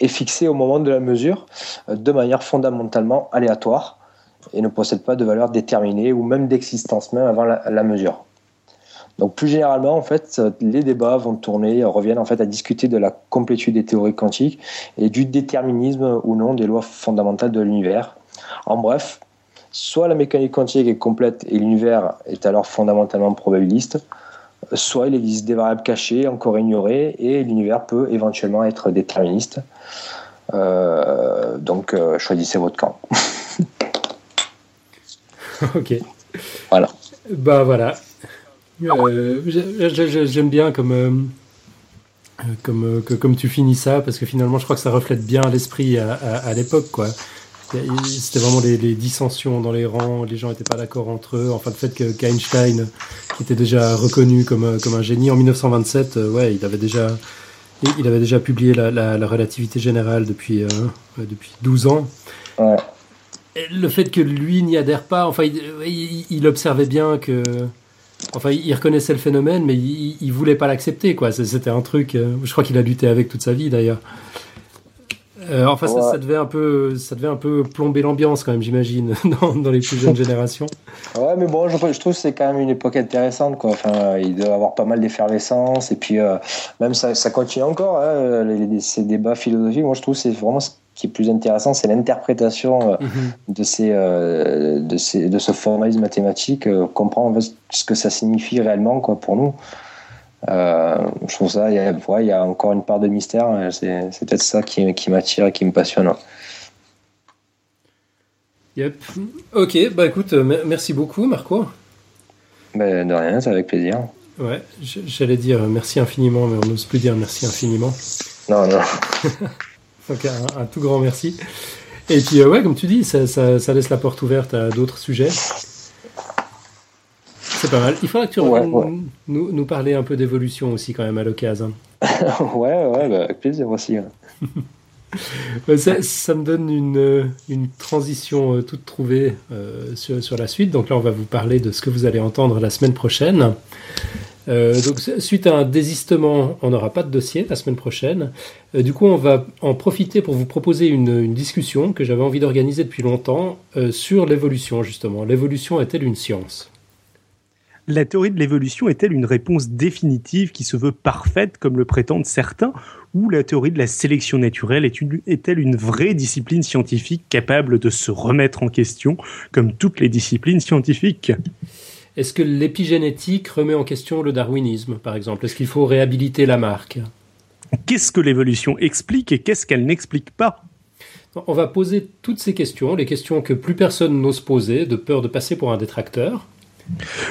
est fixée au moment de la mesure de manière fondamentalement aléatoire et ne possède pas de valeur déterminée ou même d'existence même avant la, mesure. Donc plus généralement, en fait, les débats vont tourner, reviennent en fait à discuter de la complétude des théories quantiques et du déterminisme ou non des lois fondamentales de l'univers. En bref, soit la mécanique quantique est complète et l'univers est alors fondamentalement probabiliste, soit il existe des variables cachées encore ignorées et l'univers peut éventuellement être déterministe. Euh, donc euh, choisissez votre camp. <laughs> <laughs> ok. Voilà. Bah voilà. Euh, j'aime bien comme, euh, comme, que, comme tu finis ça, parce que finalement, je crois que ça reflète bien l'esprit à, à, l'époque, quoi. C'était vraiment les, dissensions dans les rangs, les gens n'étaient pas d'accord entre eux. Enfin, le fait que Einstein, qui était déjà reconnu comme, comme un génie en 1927, euh, ouais, il avait déjà, il avait déjà publié la, la, relativité générale depuis, depuis 12 ans. Ouais le fait que lui n'y adhère pas, enfin, il, observait bien que. Enfin, il reconnaissait le phénomène, mais il, il voulait pas l'accepter, quoi. C'était un truc. Euh, je crois qu'il a lutté avec toute sa vie, d'ailleurs. Euh, enfin, ça, devait un peu, ça devait un peu plomber l'ambiance quand même, j'imagine, <laughs> dans, les plus jeunes générations. Ouais, mais bon, je, trouve que c'est quand même une époque intéressante, quoi. Enfin, il doit avoir pas mal d'effervescence, et puis euh, même ça, ça continue encore, hein, ces débats philosophiques. Moi, je trouve que c'est vraiment qui est plus intéressant, c'est l'interprétation euh, mhm. de, ces, euh, de, ces, de ce formalisme mathématique, euh, comprendre ce que ça signifie réellement quoi, pour nous. je trouve ça, il y, a, il y a encore une part de mystère, hein, c'est, peut-être ça qui, qui m'attire et qui me passionne. Yep. Ok, bah écoute, merci beaucoup Marco. Ben, de rien, c'est avec plaisir. Ouais, j'allais dire merci infiniment, mais on n'ose plus dire merci infiniment. Non, non. <laughs> Donc un, tout grand merci. Et puis euh, ouais, comme tu dis, ça, laisse la porte ouverte à d'autres sujets. C'est pas mal. Il faudra que tu reviennes Nous, parler un peu d'évolution aussi quand même à l'occasion. <laughs> ouais, ouais, bah, avec plaisir aussi. <laughs> ça, me donne une, une transition euh, toute trouvée euh, sur, sur, la suite. Donc là, on va vous parler de ce que vous allez entendre la semaine prochaine. Euh, donc suite à un désistement, on n'aura pas de dossier la semaine prochaine. Euh, du coup, on va en profiter pour vous proposer une, discussion que j'avais envie d'organiser depuis longtemps euh, sur l'évolution justement. L'évolution est-elle une science? La théorie de l'évolution est-elle une réponse définitive qui se veut parfaite comme le prétendent certains ou la théorie de la sélection naturelle est-elle une vraie discipline scientifique capable de se remettre en question comme toutes les disciplines scientifiques? Est-ce que l'épigénétique remet en question le darwinisme, par exemple? Est-ce qu'il faut réhabiliter la marque? Qu'est-ce que l'évolution explique et qu'est-ce qu'elle n'explique pas? On va poser toutes ces questions, les questions que plus personne n'ose poser, de peur de passer pour un détracteur.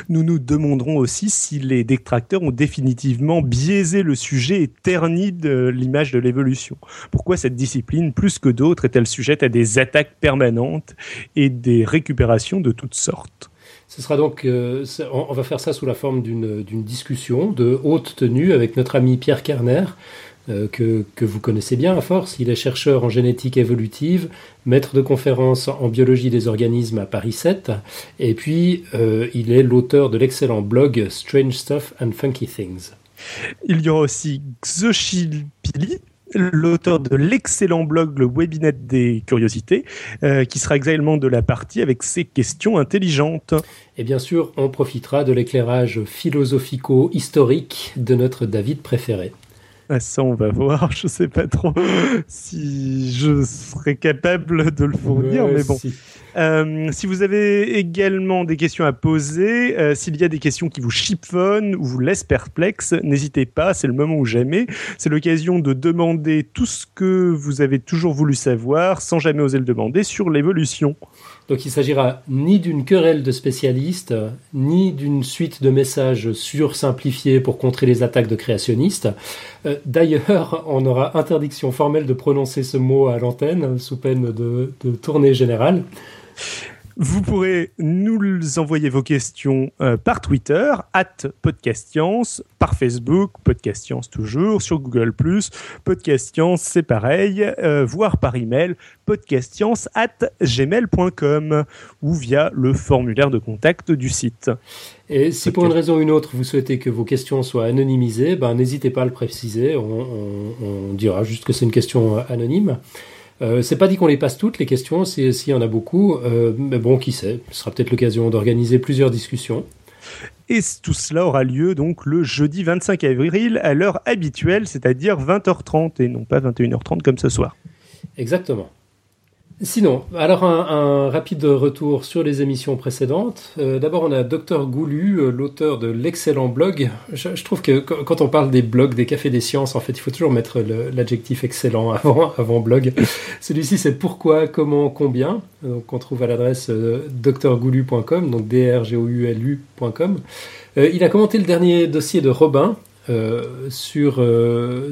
Nous nous demanderons aussi si les détracteurs ont définitivement biaisé le sujet et terni de l'image de l'évolution. Pourquoi cette discipline, plus que d'autres, est-elle sujette à des attaques permanentes et des récupérations de toutes sortes? Ce sera donc, euh, on va faire ça sous la forme d'une discussion de haute tenue avec notre ami Pierre Kerner, euh, que, que, vous connaissez bien à force. Il est chercheur en génétique évolutive, maître de conférences en biologie des organismes à Paris 7, et puis euh, il est l'auteur de l'excellent blog Strange Stuff and Funky Things. Il y aura aussi Xochitl l'auteur de l'excellent blog Le Webinet des curiosités, euh, qui sera également de la partie avec ses questions intelligentes. Et bien sûr, on profitera de l'éclairage philosophico-historique de notre David préféré. Ah, ça, on va voir. Je sais pas trop si je serais capable de le fournir, mais bon. Euh, si vous avez également des questions à poser, euh, s'il y a des questions qui vous chiffonnent ou vous laissent perplexe, n'hésitez pas, c'est le moment ou jamais. C'est l'occasion de demander tout ce que vous avez toujours voulu savoir sans jamais oser le demander sur l'évolution. Donc il s'agira ni d'une querelle de spécialistes, ni d'une suite de messages sursimplifiés pour contrer les attaques de créationnistes. Euh, d'ailleurs, on aura interdiction formelle de prononcer ce mot à l'antenne sous peine de tournée générale. Vous pourrez nous envoyer vos questions euh, par Twitter, at Podcastience, par Facebook, Podcastience toujours, sur Google+, Podcastience c'est pareil, euh, voire par email, podcastience at gmail.com ou via le formulaire de contact du site. Et si pour une raison ou une autre vous souhaitez que vos questions soient anonymisées, ben, n'hésitez pas à le préciser, on dira juste que c'est une question euh, anonyme. Euh, c'est pas dit qu'on les passe toutes les questions, s'il y en a beaucoup, euh, mais bon, qui sait, ce sera peut-être l'occasion d'organiser plusieurs discussions. Et tout cela aura lieu donc le jeudi 25 avril à l'heure habituelle, c'est-à-dire 20h30 et non pas 21h30 comme ce soir. Exactement. Sinon, alors un, rapide retour sur les émissions précédentes. Euh, d'abord, on a Dr Goulu, euh, l'auteur de l'excellent blog. Je, trouve que quand on parle des blogs, des cafés des sciences, en fait, il faut toujours mettre l'adjectif excellent avant, <laughs> avant blog. Celui-ci, c'est pourquoi, comment, combien. Donc, on trouve à l'adresse euh, drgoulu.com, donc drgoulu.com. Euh, il a commenté le dernier dossier de Robin, euh, sur, euh,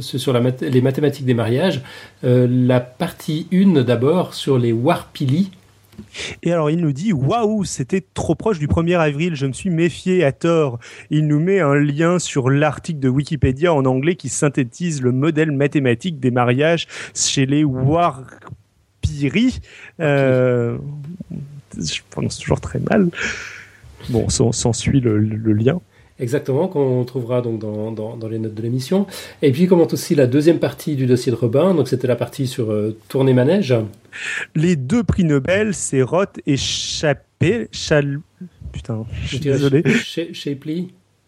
les mathématiques des mariages. Euh, la partie 1 d'abord sur les Warpili. Et alors il nous dit waouh, c'était trop proche du 1er avril, je me suis méfié à tort. Il nous met un lien sur l'article de Wikipédia en anglais qui synthétise le modèle mathématique des mariages chez les Warpiri. je prononce toujours très mal. Bon, s'ensuit le, le lien. Exactement, qu'on trouvera donc dans, dans, les notes de l'émission. Et puis, il commente aussi la deuxième partie du dossier de Robin. Donc, c'était la partie sur euh, tournée manège. Les deux prix Nobel, c'est Roth et Chappé. Chal... Putain, je suis désolé. Shapley.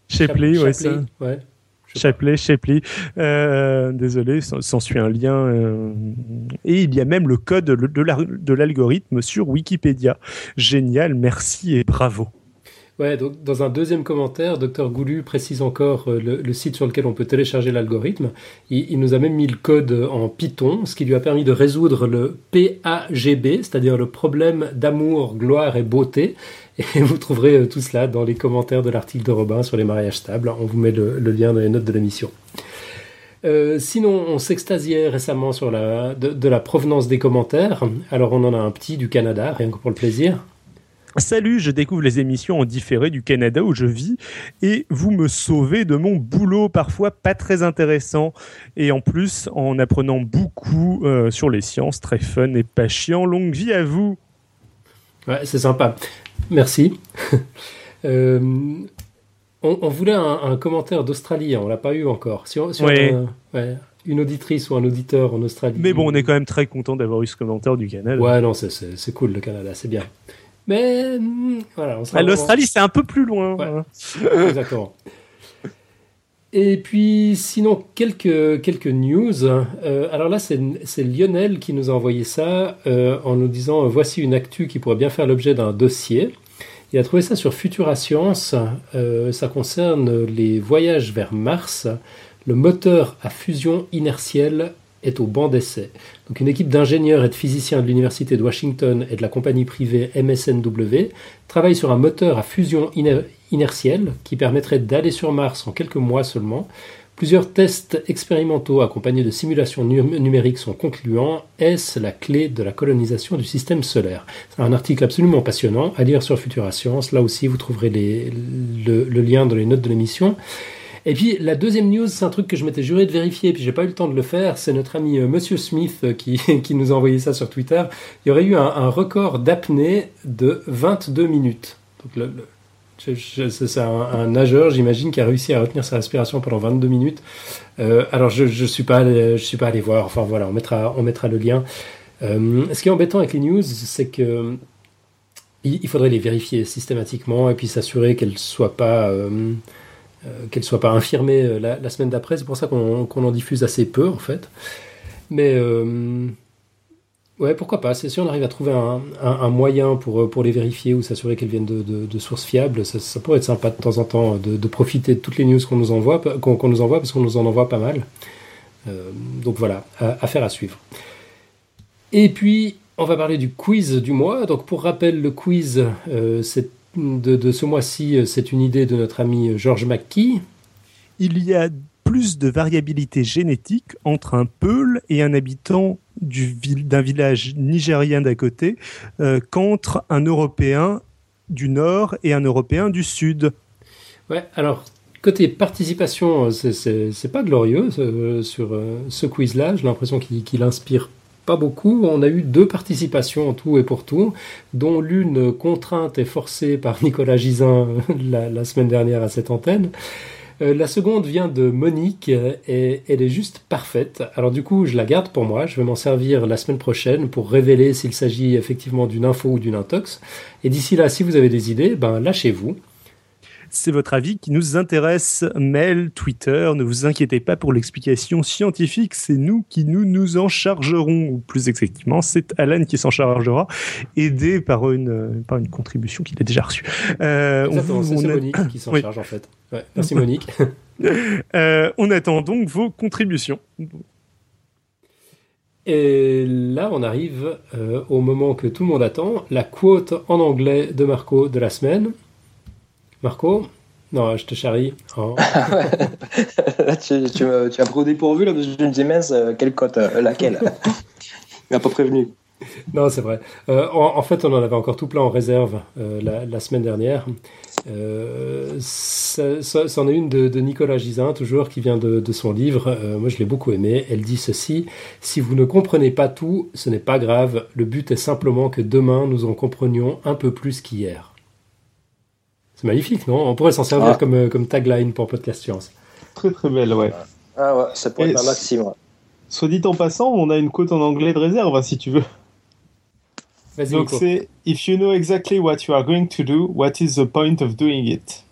Shapley, ouais, ça. Ouais. Shapley, Shapley. Euh, désolé, s'ensuit un lien. Euh, et il y a même le code de l'algorithme sur Wikipédia. Génial, merci et bravo. Dans un deuxième commentaire, Dr Goulu précise encore euh, le, site sur lequel on peut télécharger l'algorithme. Il, nous a même mis le code en Python, ce qui lui a permis de résoudre le PAGB, c'est-à-dire le problème d'amour, gloire et beauté. Et <laughs> vous trouverez euh, tout cela dans les commentaires de l'article de Robin sur les mariages stables. On vous met le, lien dans les notes de l'émission. Euh, sinon, on s'extasiait récemment de, la provenance des commentaires. Alors, on en a un petit du Canada, rien que pour le plaisir. Salut, je découvre les émissions en différé du Canada où je vis et vous me sauvez de mon boulot parfois pas très intéressant et en plus en apprenant beaucoup euh, sur les sciences, très fun et pas chiant. Longue vie à vous. Ouais, c'est sympa. Merci. <laughs> Euh, on, voulait un, commentaire d'Australie, on l'a pas eu encore. Si une auditrice ou un auditeur en Australie. Mais bon, on est quand même très content d'avoir eu ce commentaire du Canada. Ouais, non, c'est cool le Canada, c'est bien. Mais hmm, voilà, ah, L'Australie, c'est un peu plus loin. Hein. <laughs> Exactement. Et puis, sinon, quelques, quelques news. Euh, alors là, c'est Lionel qui nous a envoyé ça euh, en nous disant voici une actu qui pourrait bien faire l'objet d'un dossier. Il a trouvé ça sur Futura Science. Euh, ça concerne les voyages vers Mars Le moteur à fusion inertielle est au banc d'essai. Donc une équipe d'ingénieurs et de physiciens de l'Université de Washington et de la compagnie privée MSNW travaille sur un moteur à fusion inertielle qui permettrait d'aller sur Mars en quelques mois seulement. Plusieurs tests expérimentaux accompagnés de simulations numériques sont concluants. Est-ce la clé de la colonisation du système solaire? C'est un article absolument passionnant à lire sur Futura Science. Là aussi, vous trouverez le, le lien dans les notes de l'émission. Et puis la deuxième news, c'est un truc que je m'étais juré de vérifier, puis j'ai pas eu le temps de le faire. C'est notre ami euh, Monsieur Smith euh, qui, <laughs> qui, nous a envoyé ça sur Twitter. Il y aurait eu un, record d'apnée de 22 minutes. Donc c'est un, nageur, j'imagine, qui a réussi à retenir sa respiration pendant 22 minutes. Euh, alors je je suis pas allé, je suis pas allé voir. Enfin voilà, on mettra on mettra le lien. ce qui est embêtant avec les news, c'est que il, faudrait les vérifier systématiquement et puis s'assurer qu'elles soient pas euh, qu'elle soit pas infirmée euh, la, semaine d'après. C'est pour ça qu'on en diffuse assez peu, en fait. Mais euh, ouais, pourquoi pas. Si on arrive à trouver un, moyen pour, pour les vérifier ou s'assurer qu'elles viennent de, sources fiables, ça, pourrait être sympa de temps en temps de, profiter de toutes les news qu'on nous envoie, qu'on nous envoie parce qu'on nous en envoie pas mal. donc voilà, affaire à suivre. Et puis, on va parler du quiz du mois. Donc pour rappel, le quiz, c'est de, ce mois-ci, euh, c'est une idée de notre ami euh, George McKee. Il y a plus de variabilité génétique entre un Peul et un habitant d'un village nigérien d'à côté euh, qu'entre un Européen du Nord et un Européen du Sud. Ouais, alors côté participation, c'est pas glorieux sur ce quiz-là. J'ai l'impression qu'il inspire pas beaucoup. On a eu deux participations en tout et pour tout, dont l'une contrainte et forcée par <laughs> Nicolas Gisin la, semaine dernière à cette antenne. Euh, la seconde vient de Monique et elle est juste parfaite. Alors du coup, je la garde pour moi. Je vais m'en servir la semaine prochaine pour révéler s'il s'agit effectivement d'une info ou d'une intox. Et d'ici là, si vous avez des idées, ben lâchez-vous. C'est votre avis qui nous intéresse. Mail, Twitter, ne vous inquiétez pas pour l'explication scientifique, c'est nous qui nous nous en chargerons, ou plus exactement, c'est Alan qui s'en chargera, aidé par une, par une contribution qu'il a déjà reçue. Euh, c'est Monique qui s'en <coughs> charge en fait. merci Monique. <laughs> <laughs> Euh, on attend donc vos contributions. Et là, on arrive euh, au moment que tout le monde attend, la quote en anglais de Marco de la semaine. Marco Non, je te charrie. Oh. <laughs> tu, tu, me, tu as pris au dépourvu, là, parce que je me disais, mince, euh, quelle cote euh, Laquelle <laughs> Il m'a pas prévenu. Non, c'est vrai. Euh, en, fait, on en avait encore tout plein en réserve la, semaine dernière. c'en est une de, Nicolas Gisin, toujours, qui vient de, de son livre. moi, je l'ai beaucoup aimé. Elle dit ceci Si vous ne comprenez pas tout, ce n'est pas grave. Le but est simplement que demain, nous en comprenions un peu plus qu'hier. C'est magnifique, non? On pourrait s'en servir ah. comme, euh, comme tagline pour Podcast Science. Très très belle, ouais. Ah ouais, ça pourrait être un maximum. Soit dit en passant, on a une quote en anglais de réserve, hein, si tu veux. Donc c'est If you know exactly what you are going to do, what is the point of doing it?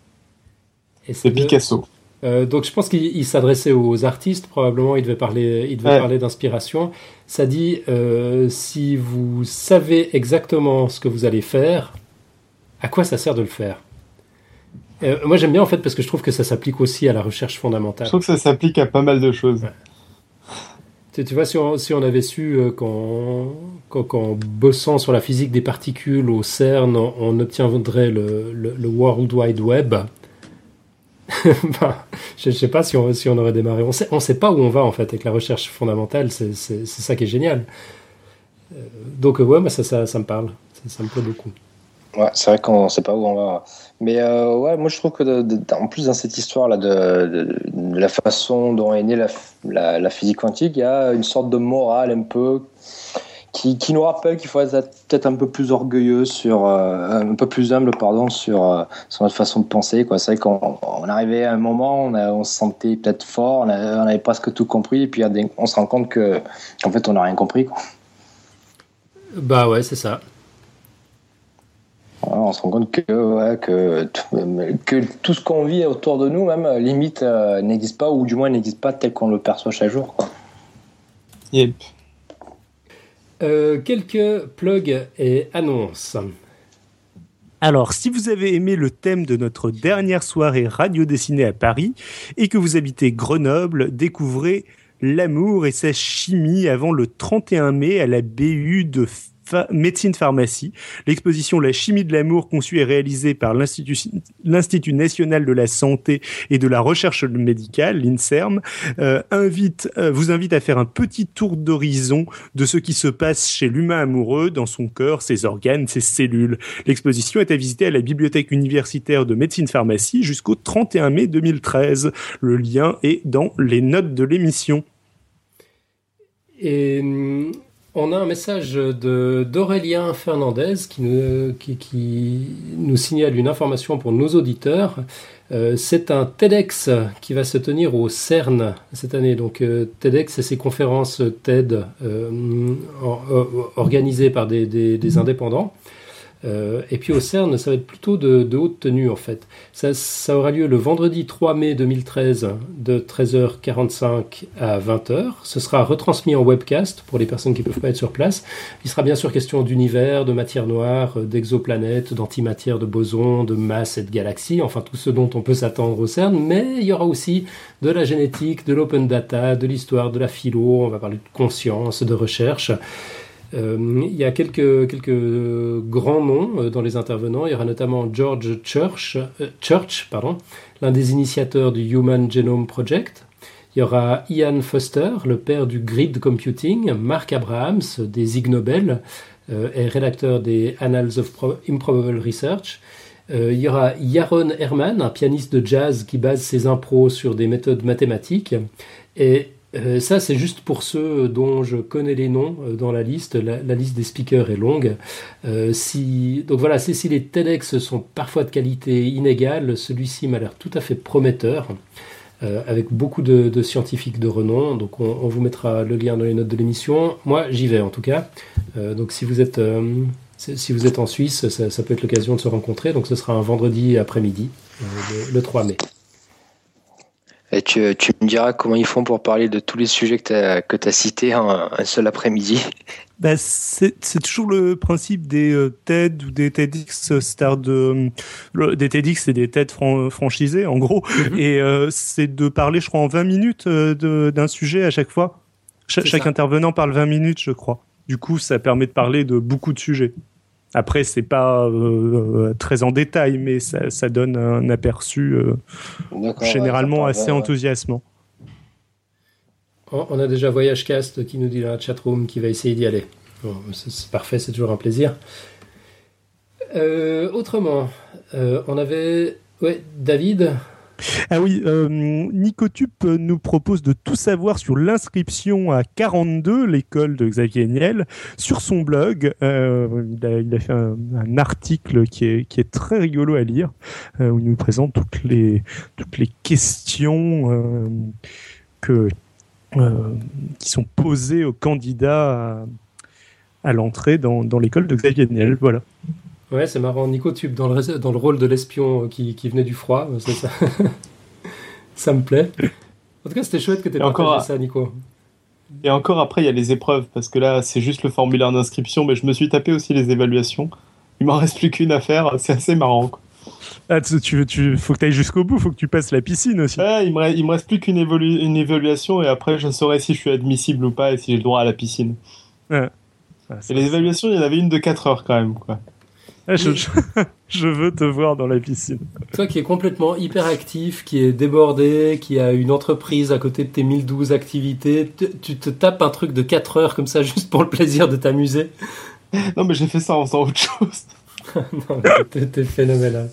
C'est Picasso. Euh, donc je pense qu'il s'adressait aux artistes, probablement il devait parler, il devait parler d'inspiration. Ça dit euh, si vous savez exactement ce que vous allez faire, à quoi ça sert de le faire? Euh, moi j'aime bien en fait parce que je trouve que ça s'applique aussi à la recherche fondamentale. Je trouve que ça s'applique à pas mal de choses. Tu, vois, si on, si on avait su euh, qu'en bossant sur la physique des particules au CERN, on, obtiendrait le, le, World Wide Web, <laughs> bah, je ne sais pas si on, si on aurait démarré. On ne sait, on sait pas où on va en fait avec la recherche fondamentale, c'est ça qui est génial. Euh, donc ouais, moi, ça, ça, ça me parle, ça, ça me plaît beaucoup. Ouais, c'est vrai qu'on ne sait pas où on va. Mais euh, ouais, moi je trouve que en plus dans cette histoire là de, la façon dont est née la, physique quantique, il y a une sorte de morale un peu qui, qui nous rappelle qu'il faut être peut-être un peu plus orgueilleux sur, euh, un peu plus humble pardon sur, euh, notre façon de penser. Quoi. C'est vrai qu'on on arrivait à un moment, on, on se sentait peut-être fort, on, avait, on presque tout compris, et puis on se rend compte que en fait on n'a rien compris. Quoi. Bah ouais, c'est ça on se rend compte que, que, que tout ce qu'on vit autour de nous, même limite, euh, n'existe pas, ou du moins n'existe pas tel qu'on le perçoit chaque jour. Quoi. Yep. Euh, quelques plugs et annonces. Alors, si vous avez aimé le thème de notre dernière soirée radio dessinée à Paris et que vous habitez Grenoble, découvrez L'amour et sa chimie avant le 31 mai à la BU de médecine pharmacie. L'exposition La chimie de l'amour, conçue et réalisée par l'Institut national de la santé et de la recherche médicale, l'INSERM, euh, invite, euh, vous invite à faire un petit tour d'horizon de ce qui se passe chez l'humain amoureux, dans son cœur, ses organes, ses cellules. L'exposition est à visiter à la bibliothèque universitaire de médecine pharmacie jusqu'au 31 mai 2013. Le lien est dans les notes de l'émission. Hum, on a un message d'Aurélien Fernandez qui nous, signale une information pour nos auditeurs. Euh, c'est un TEDx qui va se tenir au CERN cette année. Donc euh, TEDx, c'est ces conférences TED euh, organisées par des indépendants. Euh, et puis au CERN, ça va être plutôt de, haute tenue en fait. Ça, ça, aura lieu le vendredi 3 mai 2013 de 13h45 à 20h. Ce sera retransmis en webcast pour les personnes qui ne peuvent pas être sur place. Il sera bien sûr question d'univers, de matière noire, d'exoplanètes, d'antimatière, de bosons, de masse et de galaxies, enfin tout ce dont on peut s'attendre au CERN. Mais il y aura aussi de la génétique, de l'open data, de l'histoire, de la philo, on va parler de conscience, de recherche. Euh, il y a quelques, quelques grands noms euh, dans les intervenants. Il y aura notamment George Church, euh, Church pardon, l'un des initiateurs du Human Genome Project. Il y aura Ian Foster, le père du grid computing, Mark Abrahams des Ig Nobel et rédacteur des Annals of Improbable Research. il y aura Yaron Herman, un pianiste de jazz qui base ses impros sur des méthodes mathématiques. Et euh, ça, c'est juste pour ceux dont je connais les noms euh, dans la liste. La, liste des speakers est longue. Euh, si, donc voilà, si les TEDx sont parfois de qualité inégale, celui-ci m'a l'air tout à fait prometteur, avec beaucoup de, scientifiques de renom. Donc on, vous mettra le lien dans les notes de l'émission. Moi, j'y vais en tout cas. donc si vous êtes si vous êtes en Suisse, ça, peut être l'occasion de se rencontrer. Donc ce sera un vendredi après-midi, le 3 mai. Et tu, me diras comment ils font pour parler de tous les sujets que tu as, cités en un seul après-midi. <laughs> Bah, c'est toujours le principe des euh, TED ou des TEDx star de des TEDx c'est des TED franchisés en gros mhm. et euh, c'est de parler je crois en 20 minutes euh, d'un sujet à chaque fois. chaque intervenant parle 20 minutes je crois. Du coup ça permet de parler de beaucoup de sujets. Après, c'est pas euh, très en détail, mais ça, donne un aperçu euh, généralement assez enthousiasmant. On a déjà Voyagecast qui nous dit dans la chatroom qu'il va essayer d'y aller. c'est parfait, c'est toujours un plaisir. Euh, autrement, on avait ouais, David ah oui, euh, Nicotup nous propose de tout savoir sur l'inscription à 42, l'école de Xavier Niel, sur son blog. Euh, il, a, fait un, article qui est, très rigolo à lire, euh, où il nous présente toutes les, questions que, qui sont posées aux candidats à, l'entrée dans l'école de Xavier Niel. Voilà. Ouais, c'est marrant. Nico Tube dans le, dans le rôle de l'espion qui, qui, venait du froid. Ça. <laughs> ça me plaît. En tout cas, c'était chouette que tu aies partagé ça, Nico. Et encore après, il y a les épreuves, parce que là, c'est juste le formulaire d'inscription, mais je me suis tapé aussi les évaluations. Il m'en reste plus qu'une à faire, <laughs> c'est assez marrant. Quoi. Ah, tu, tu, faut que tu ailles jusqu'au bout, faut que tu passes la piscine aussi. Ouais, il me, il me reste plus qu'une une évaluation, et après, je saurai si je suis admissible ou pas, et si j'ai le droit à la piscine. Ouais. et les évaluations, il y en avait une de 4 heures quand même, quoi. Ah, <laughs> je, veux te voir dans la piscine. Toi qui es complètement hyperactif, qui est débordé, qui a une entreprise à côté de tes 1012 activités, tu te tapes un truc de 4 heures comme ça <laughs> juste pour le plaisir de t'amuser? Non, mais j'ai fait ça en faisant autre chose. <laughs> non, t'es phénoménal.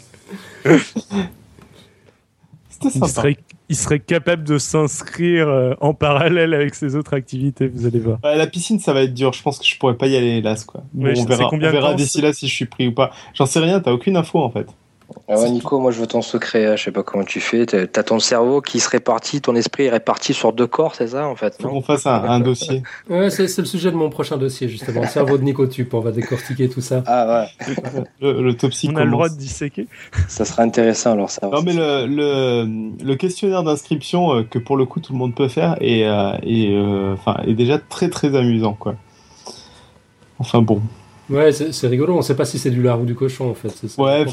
C'était sympa il serait capable de s'inscrire euh, en parallèle avec ses autres activités, vous allez voir. la piscine, ça va être dur. Je pense que je pourrais pas y aller, hélas. Quoi. on verra, on verra d'ici là si je suis pris ou pas. J'en sais rien, t'as aucune info en fait. Ah ouais, Nico, moi je veux ton secret. Hein. Je sais pas comment tu fais. T'as as ton cerveau qui se répartit, ton esprit est réparti sur deux corps, c'est ça en fait Faut qu'on fasse un, dossier. <laughs> Ouais, c'est le sujet de mon prochain dossier justement. Le cerveau de Nico Tup. On va décortiquer tout ça. Ah ouais. <laughs> le, le On a le droit de disséquer. Ça sera intéressant alors ça. Non mais le, le, le questionnaire d'inscription euh, que pour le coup tout le monde peut faire est, euh, est, euh, est déjà très très amusant quoi. Enfin bon. Ouais, c'est rigolo. On sait pas si c'est du lard ou du cochon en fait. Ouais,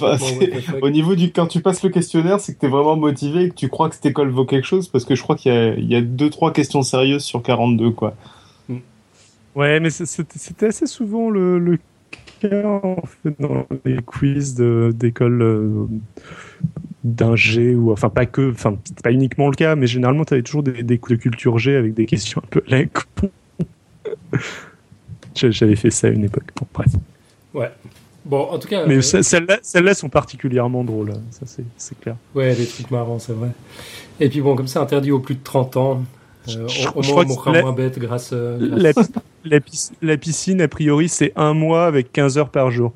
au niveau du quand tu passes le questionnaire, c'est que tu es vraiment motivé et que tu crois que cette école vaut quelque chose parce que je crois qu'il y, y, a deux trois questions sérieuses sur 42 quoi. Mm. Ouais, mais c'était assez souvent le, le, cas en fait dans les quiz d'école euh, d'ingé ou enfin pas que, enfin pas uniquement le cas, mais généralement tu avais toujours des, des coups de culture G avec des questions un peu la J'avais fait ça à une époque. Bon, bref. Ouais. Bon, en tout cas. Mais euh, celles-là sont particulièrement drôles, hein. ça c'est clair. Ouais, des trucs marrants, c'est vrai. Et puis bon, comme ça, interdit aux plus de 30 ans. Euh, au moins, on mourra moins bête grâce. Euh, grâce... La, la, piscine, a priori, c'est un mois avec 15 heures par jour.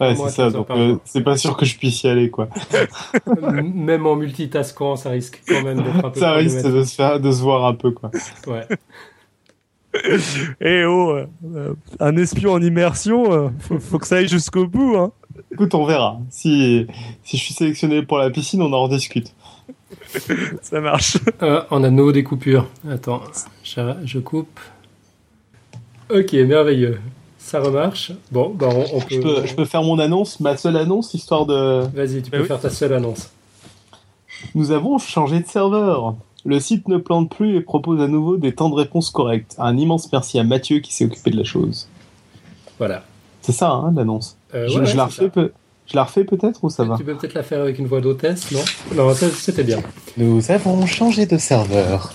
Ouais, c'est ça, donc c'est pas sûr que je puisse y aller, quoi. <laughs> même en multitaskant, ça risque quand même d'être un <laughs> peu. Ça risque de se, faire, de se voir un peu, quoi. Ouais. <laughs> Eh oh, euh, un espion en immersion, euh, faut, que ça aille jusqu'au bout. Hein. Écoute, on verra. Si, si je suis sélectionné pour la piscine, on en rediscute. ça marche. Euh, on a nos découpures. Attends, je, coupe. Ok, merveilleux. Ça remarche. Bon, bah on, peut... Je, peux, faire mon annonce, ma seule annonce, histoire de. Vas-y, tu peux bah faire ta seule annonce. Nous avons changé de serveur. Le site ne plante plus et propose à nouveau des temps de réponse corrects. Un immense merci à Mathieu qui s'est occupé de la chose. Voilà. C'est ça, hein, l'annonce. Euh, je, la refais je la refais peut-être ou ça va? Tu peux peut-être la faire avec une voix d'hôtesse, non? Non, c'était bien. Nous avons changé de serveur.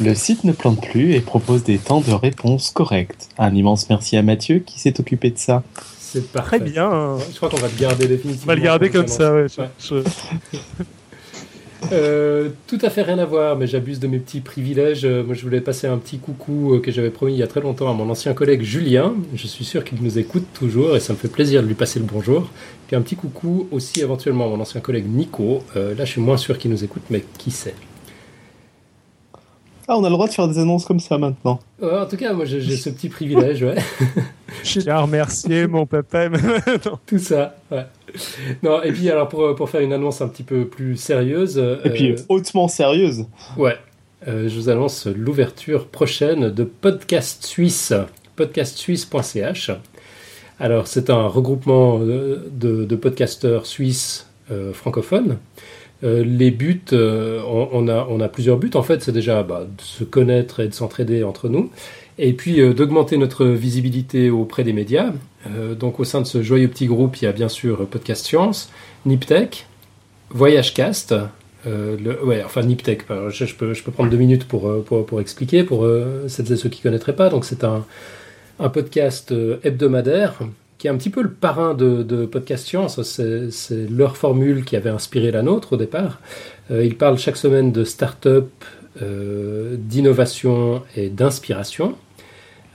Le site ne plante plus et propose des temps de réponse corrects. Un immense merci à Mathieu qui s'est occupé de ça. C'est parfait. Très bien. Je crois qu'on va le garder définitivement. On va le garder comme ça, ouais. Euh, tout à fait rien à voir, mais j'abuse de mes petits privilèges. Euh, moi, je voulais passer un petit coucou euh, que j'avais promis il y a très longtemps à mon ancien collègue Julien. Je suis sûr qu'il nous écoute toujours et ça me fait plaisir de lui passer le bonjour. Puis un petit coucou aussi éventuellement à mon ancien collègue Nico. là, je suis moins sûr qu'il nous écoute, mais qui sait. Ah, on a le droit de faire des annonces comme ça maintenant. en tout cas, moi j'ai ce petit privilège, ouais. <laughs> Je tiens à remercier mon papa. <laughs> Tout ça, ouais. Non, et puis alors pour, pour, faire une annonce un petit peu plus sérieuse. Et puis euh, hautement sérieuse. Ouais. Euh, je vous annonce l'ouverture prochaine de Podcast Suisse, podcastsuisse.ch. Alors c'est un regroupement de, de, podcasteurs suisses euh, francophones euh, les buts, euh, on, a, on, a, plusieurs buts en fait, c'est déjà bah, de se connaître et de s'entraider entre nous, et puis euh, d'augmenter notre visibilité auprès des médias. donc au sein de ce joyeux petit groupe, il y a bien sûr Podcast Science, Niptech, Voyagecast, le, ouais, enfin Niptech, je, peux, je peux prendre deux minutes pour, pour, pour expliquer pour celles et ceux qui ne connaîtraient pas. Donc c'est un, un podcast hebdomadaire qui est un petit peu le parrain de, Podcast Science. C'est leur formule qui avait inspiré la nôtre au départ. Euh, ils parlent chaque semaine de start-up, euh, d'innovation et d'inspiration.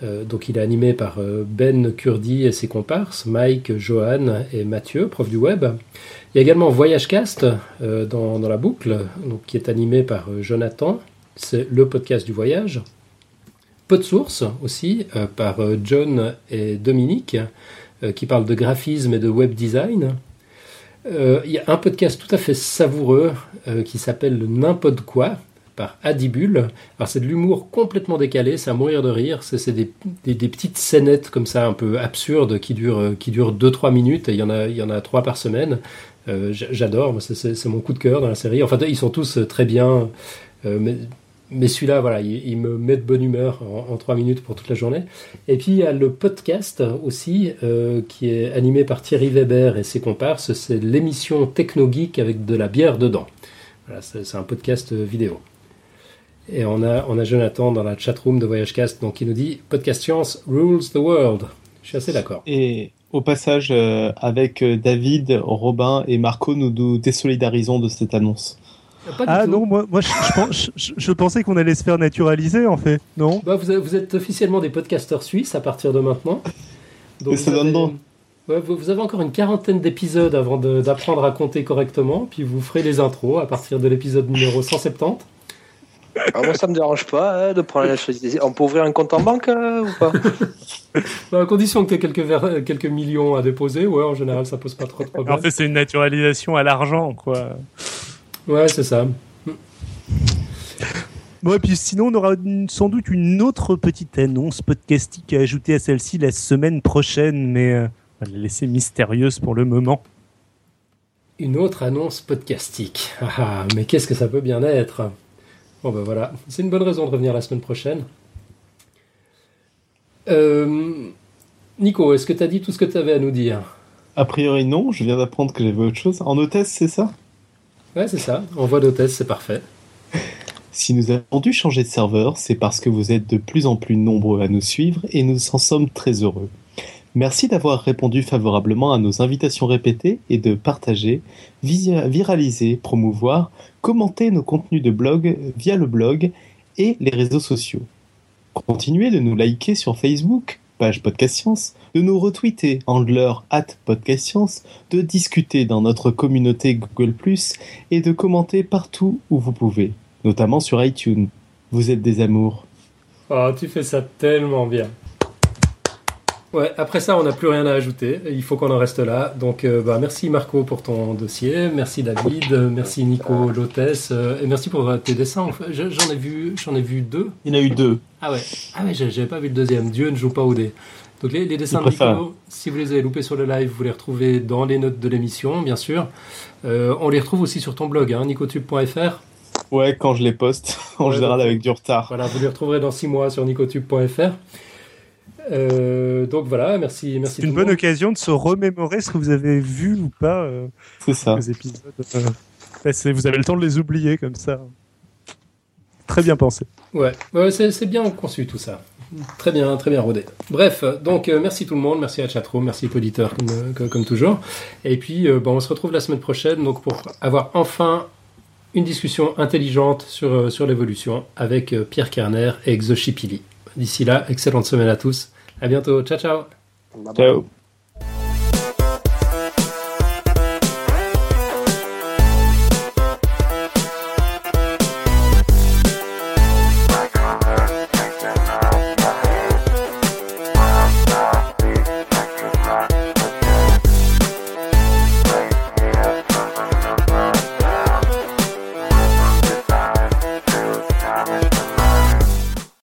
Euh, donc il est animé par Ben Kurdi et ses comparses, Mike, Johan et Mathieu, prof du web. Il y a également Voyagecast dans, dans, la boucle, donc, qui est animé par Jonathan. C'est le podcast du voyage. Podsource aussi, par John et Dominique. Euh, qui parle de graphisme et de web design. Euh, il y a un podcast tout à fait savoureux euh, qui s'appelle N'importe quoi par Adibul. Alors c'est de l'humour complètement décalé, c'est à mourir de rire. C'est des, petites scénettes comme ça un peu absurdes qui durent, qui durent 2-3 minutes. Et il y en a, il y en a 3 par semaine. J'adore, c'est mon coup de cœur dans la série. Enfin, ils sont tous très bien. mais mais celui-là, voilà, il, me met de bonne humeur en, trois minutes pour toute la journée. Et puis il y a le podcast aussi, euh, qui est animé par Thierry Weber et ses comparses. C'est l'émission Techno Geek avec de la bière dedans. Voilà, c'est un podcast vidéo. Et on a, on a Jonathan dans la chatroom de Voyagecast, donc il nous dit Podcast Science rules the world. Je suis assez d'accord. Et au passage, euh, avec euh, David, Robin et Marco, nous nous désolidarisons de cette annonce ah non, moi, moi je, je, pensais qu'on allait se faire naturaliser en fait, non? Bah, vous, vous, êtes officiellement des podcasteurs suisses à partir de maintenant. <laughs> Donc vous, avez, ouais, vous, avez encore une quarantaine d'épisodes avant d'apprendre à compter correctement, puis vous ferez les intros à partir de l'épisode numéro 170. Ah, moi, ça me dérange pas hein, de prendre la <laughs> nationalité. On peut ouvrir un compte en banque euh, ou pas? <laughs> Bah, À condition que tu aies quelques, quelques millions à déposer, ouais, en général, ça pose pas trop de problèmes. En fait, c'est une naturalisation à l'argent, quoi. Ouais, c'est ça. Bon, et puis sinon, on aura sans doute une autre petite annonce podcastique à ajouter à celle-ci la semaine prochaine, mais euh, on va la laisser mystérieuse pour le moment. Une autre annonce podcastique. Ah, ah, mais qu'est-ce que ça peut bien être? Bon ben voilà, c'est une bonne raison de revenir la semaine prochaine. Euh, Nico, est-ce que tu as dit tout ce que tu avais à nous dire? A priori non, je viens d'apprendre que j'avais autre chose. En hôtesse, c'est ça? Ouais, c'est ça. En voie d'hôtesse, c'est parfait. Si nous avons dû changer de serveur, c'est parce que vous êtes de plus en plus nombreux à nous suivre et nous en sommes très heureux. Merci d'avoir répondu favorablement à nos invitations répétées et de partager, viraliser, promouvoir, commenter nos contenus de blog via le blog et les réseaux sociaux. Continuez de nous liker sur Facebook, page Podcast Science, de nous retweeter Handler at Podcast Science, de discuter dans notre communauté Google+, et de commenter partout où vous pouvez notamment sur iTunes. Vous êtes des amours. Oh, tu fais ça tellement bien. Ouais, après ça, on n'a plus rien à ajouter. Il faut qu'on en reste là. Donc, euh, bah, merci Marco pour ton dossier. Merci David. Merci Nico l'hôtesse. Euh, et merci pour tes dessins. J'en ai vu, j'en ai vu deux. Il y en a eu deux. Ah ouais. Ah ouais, j'avais pas vu le deuxième. Dieu ne joue pas au dé. Donc les, dessins de Nico, si vous les avez loupés sur le live, vous les retrouvez dans les notes de l'émission, bien sûr. Euh, on les retrouve aussi sur ton blog, hein, nicotube.fr. Ouais, quand je les poste, <laughs> en général avec du retard. Voilà, vous les retrouverez dans 6 mois sur nicotube.fr. Euh, donc voilà, merci. merci C'est une bonne occasion de se remémorer ce que vous avez vu ou pas. Euh, c'est ça. épisodes. Euh, vous avez le temps de les oublier comme ça. Très bien pensé. Ouais, c'est bien conçu tout ça. Très bien, très bien rodé. Bref, donc merci tout le monde, merci à chatroom, merci auditeur comme, comme, toujours. Et puis, bon, on se retrouve la semaine prochaine donc pour avoir enfin une discussion intelligente sur, euh, sur l'évolution avec euh, Pierre Kerner et Exochipili. D'ici là, excellente semaine à tous. À bientôt. Ciao, ciao. Ciao.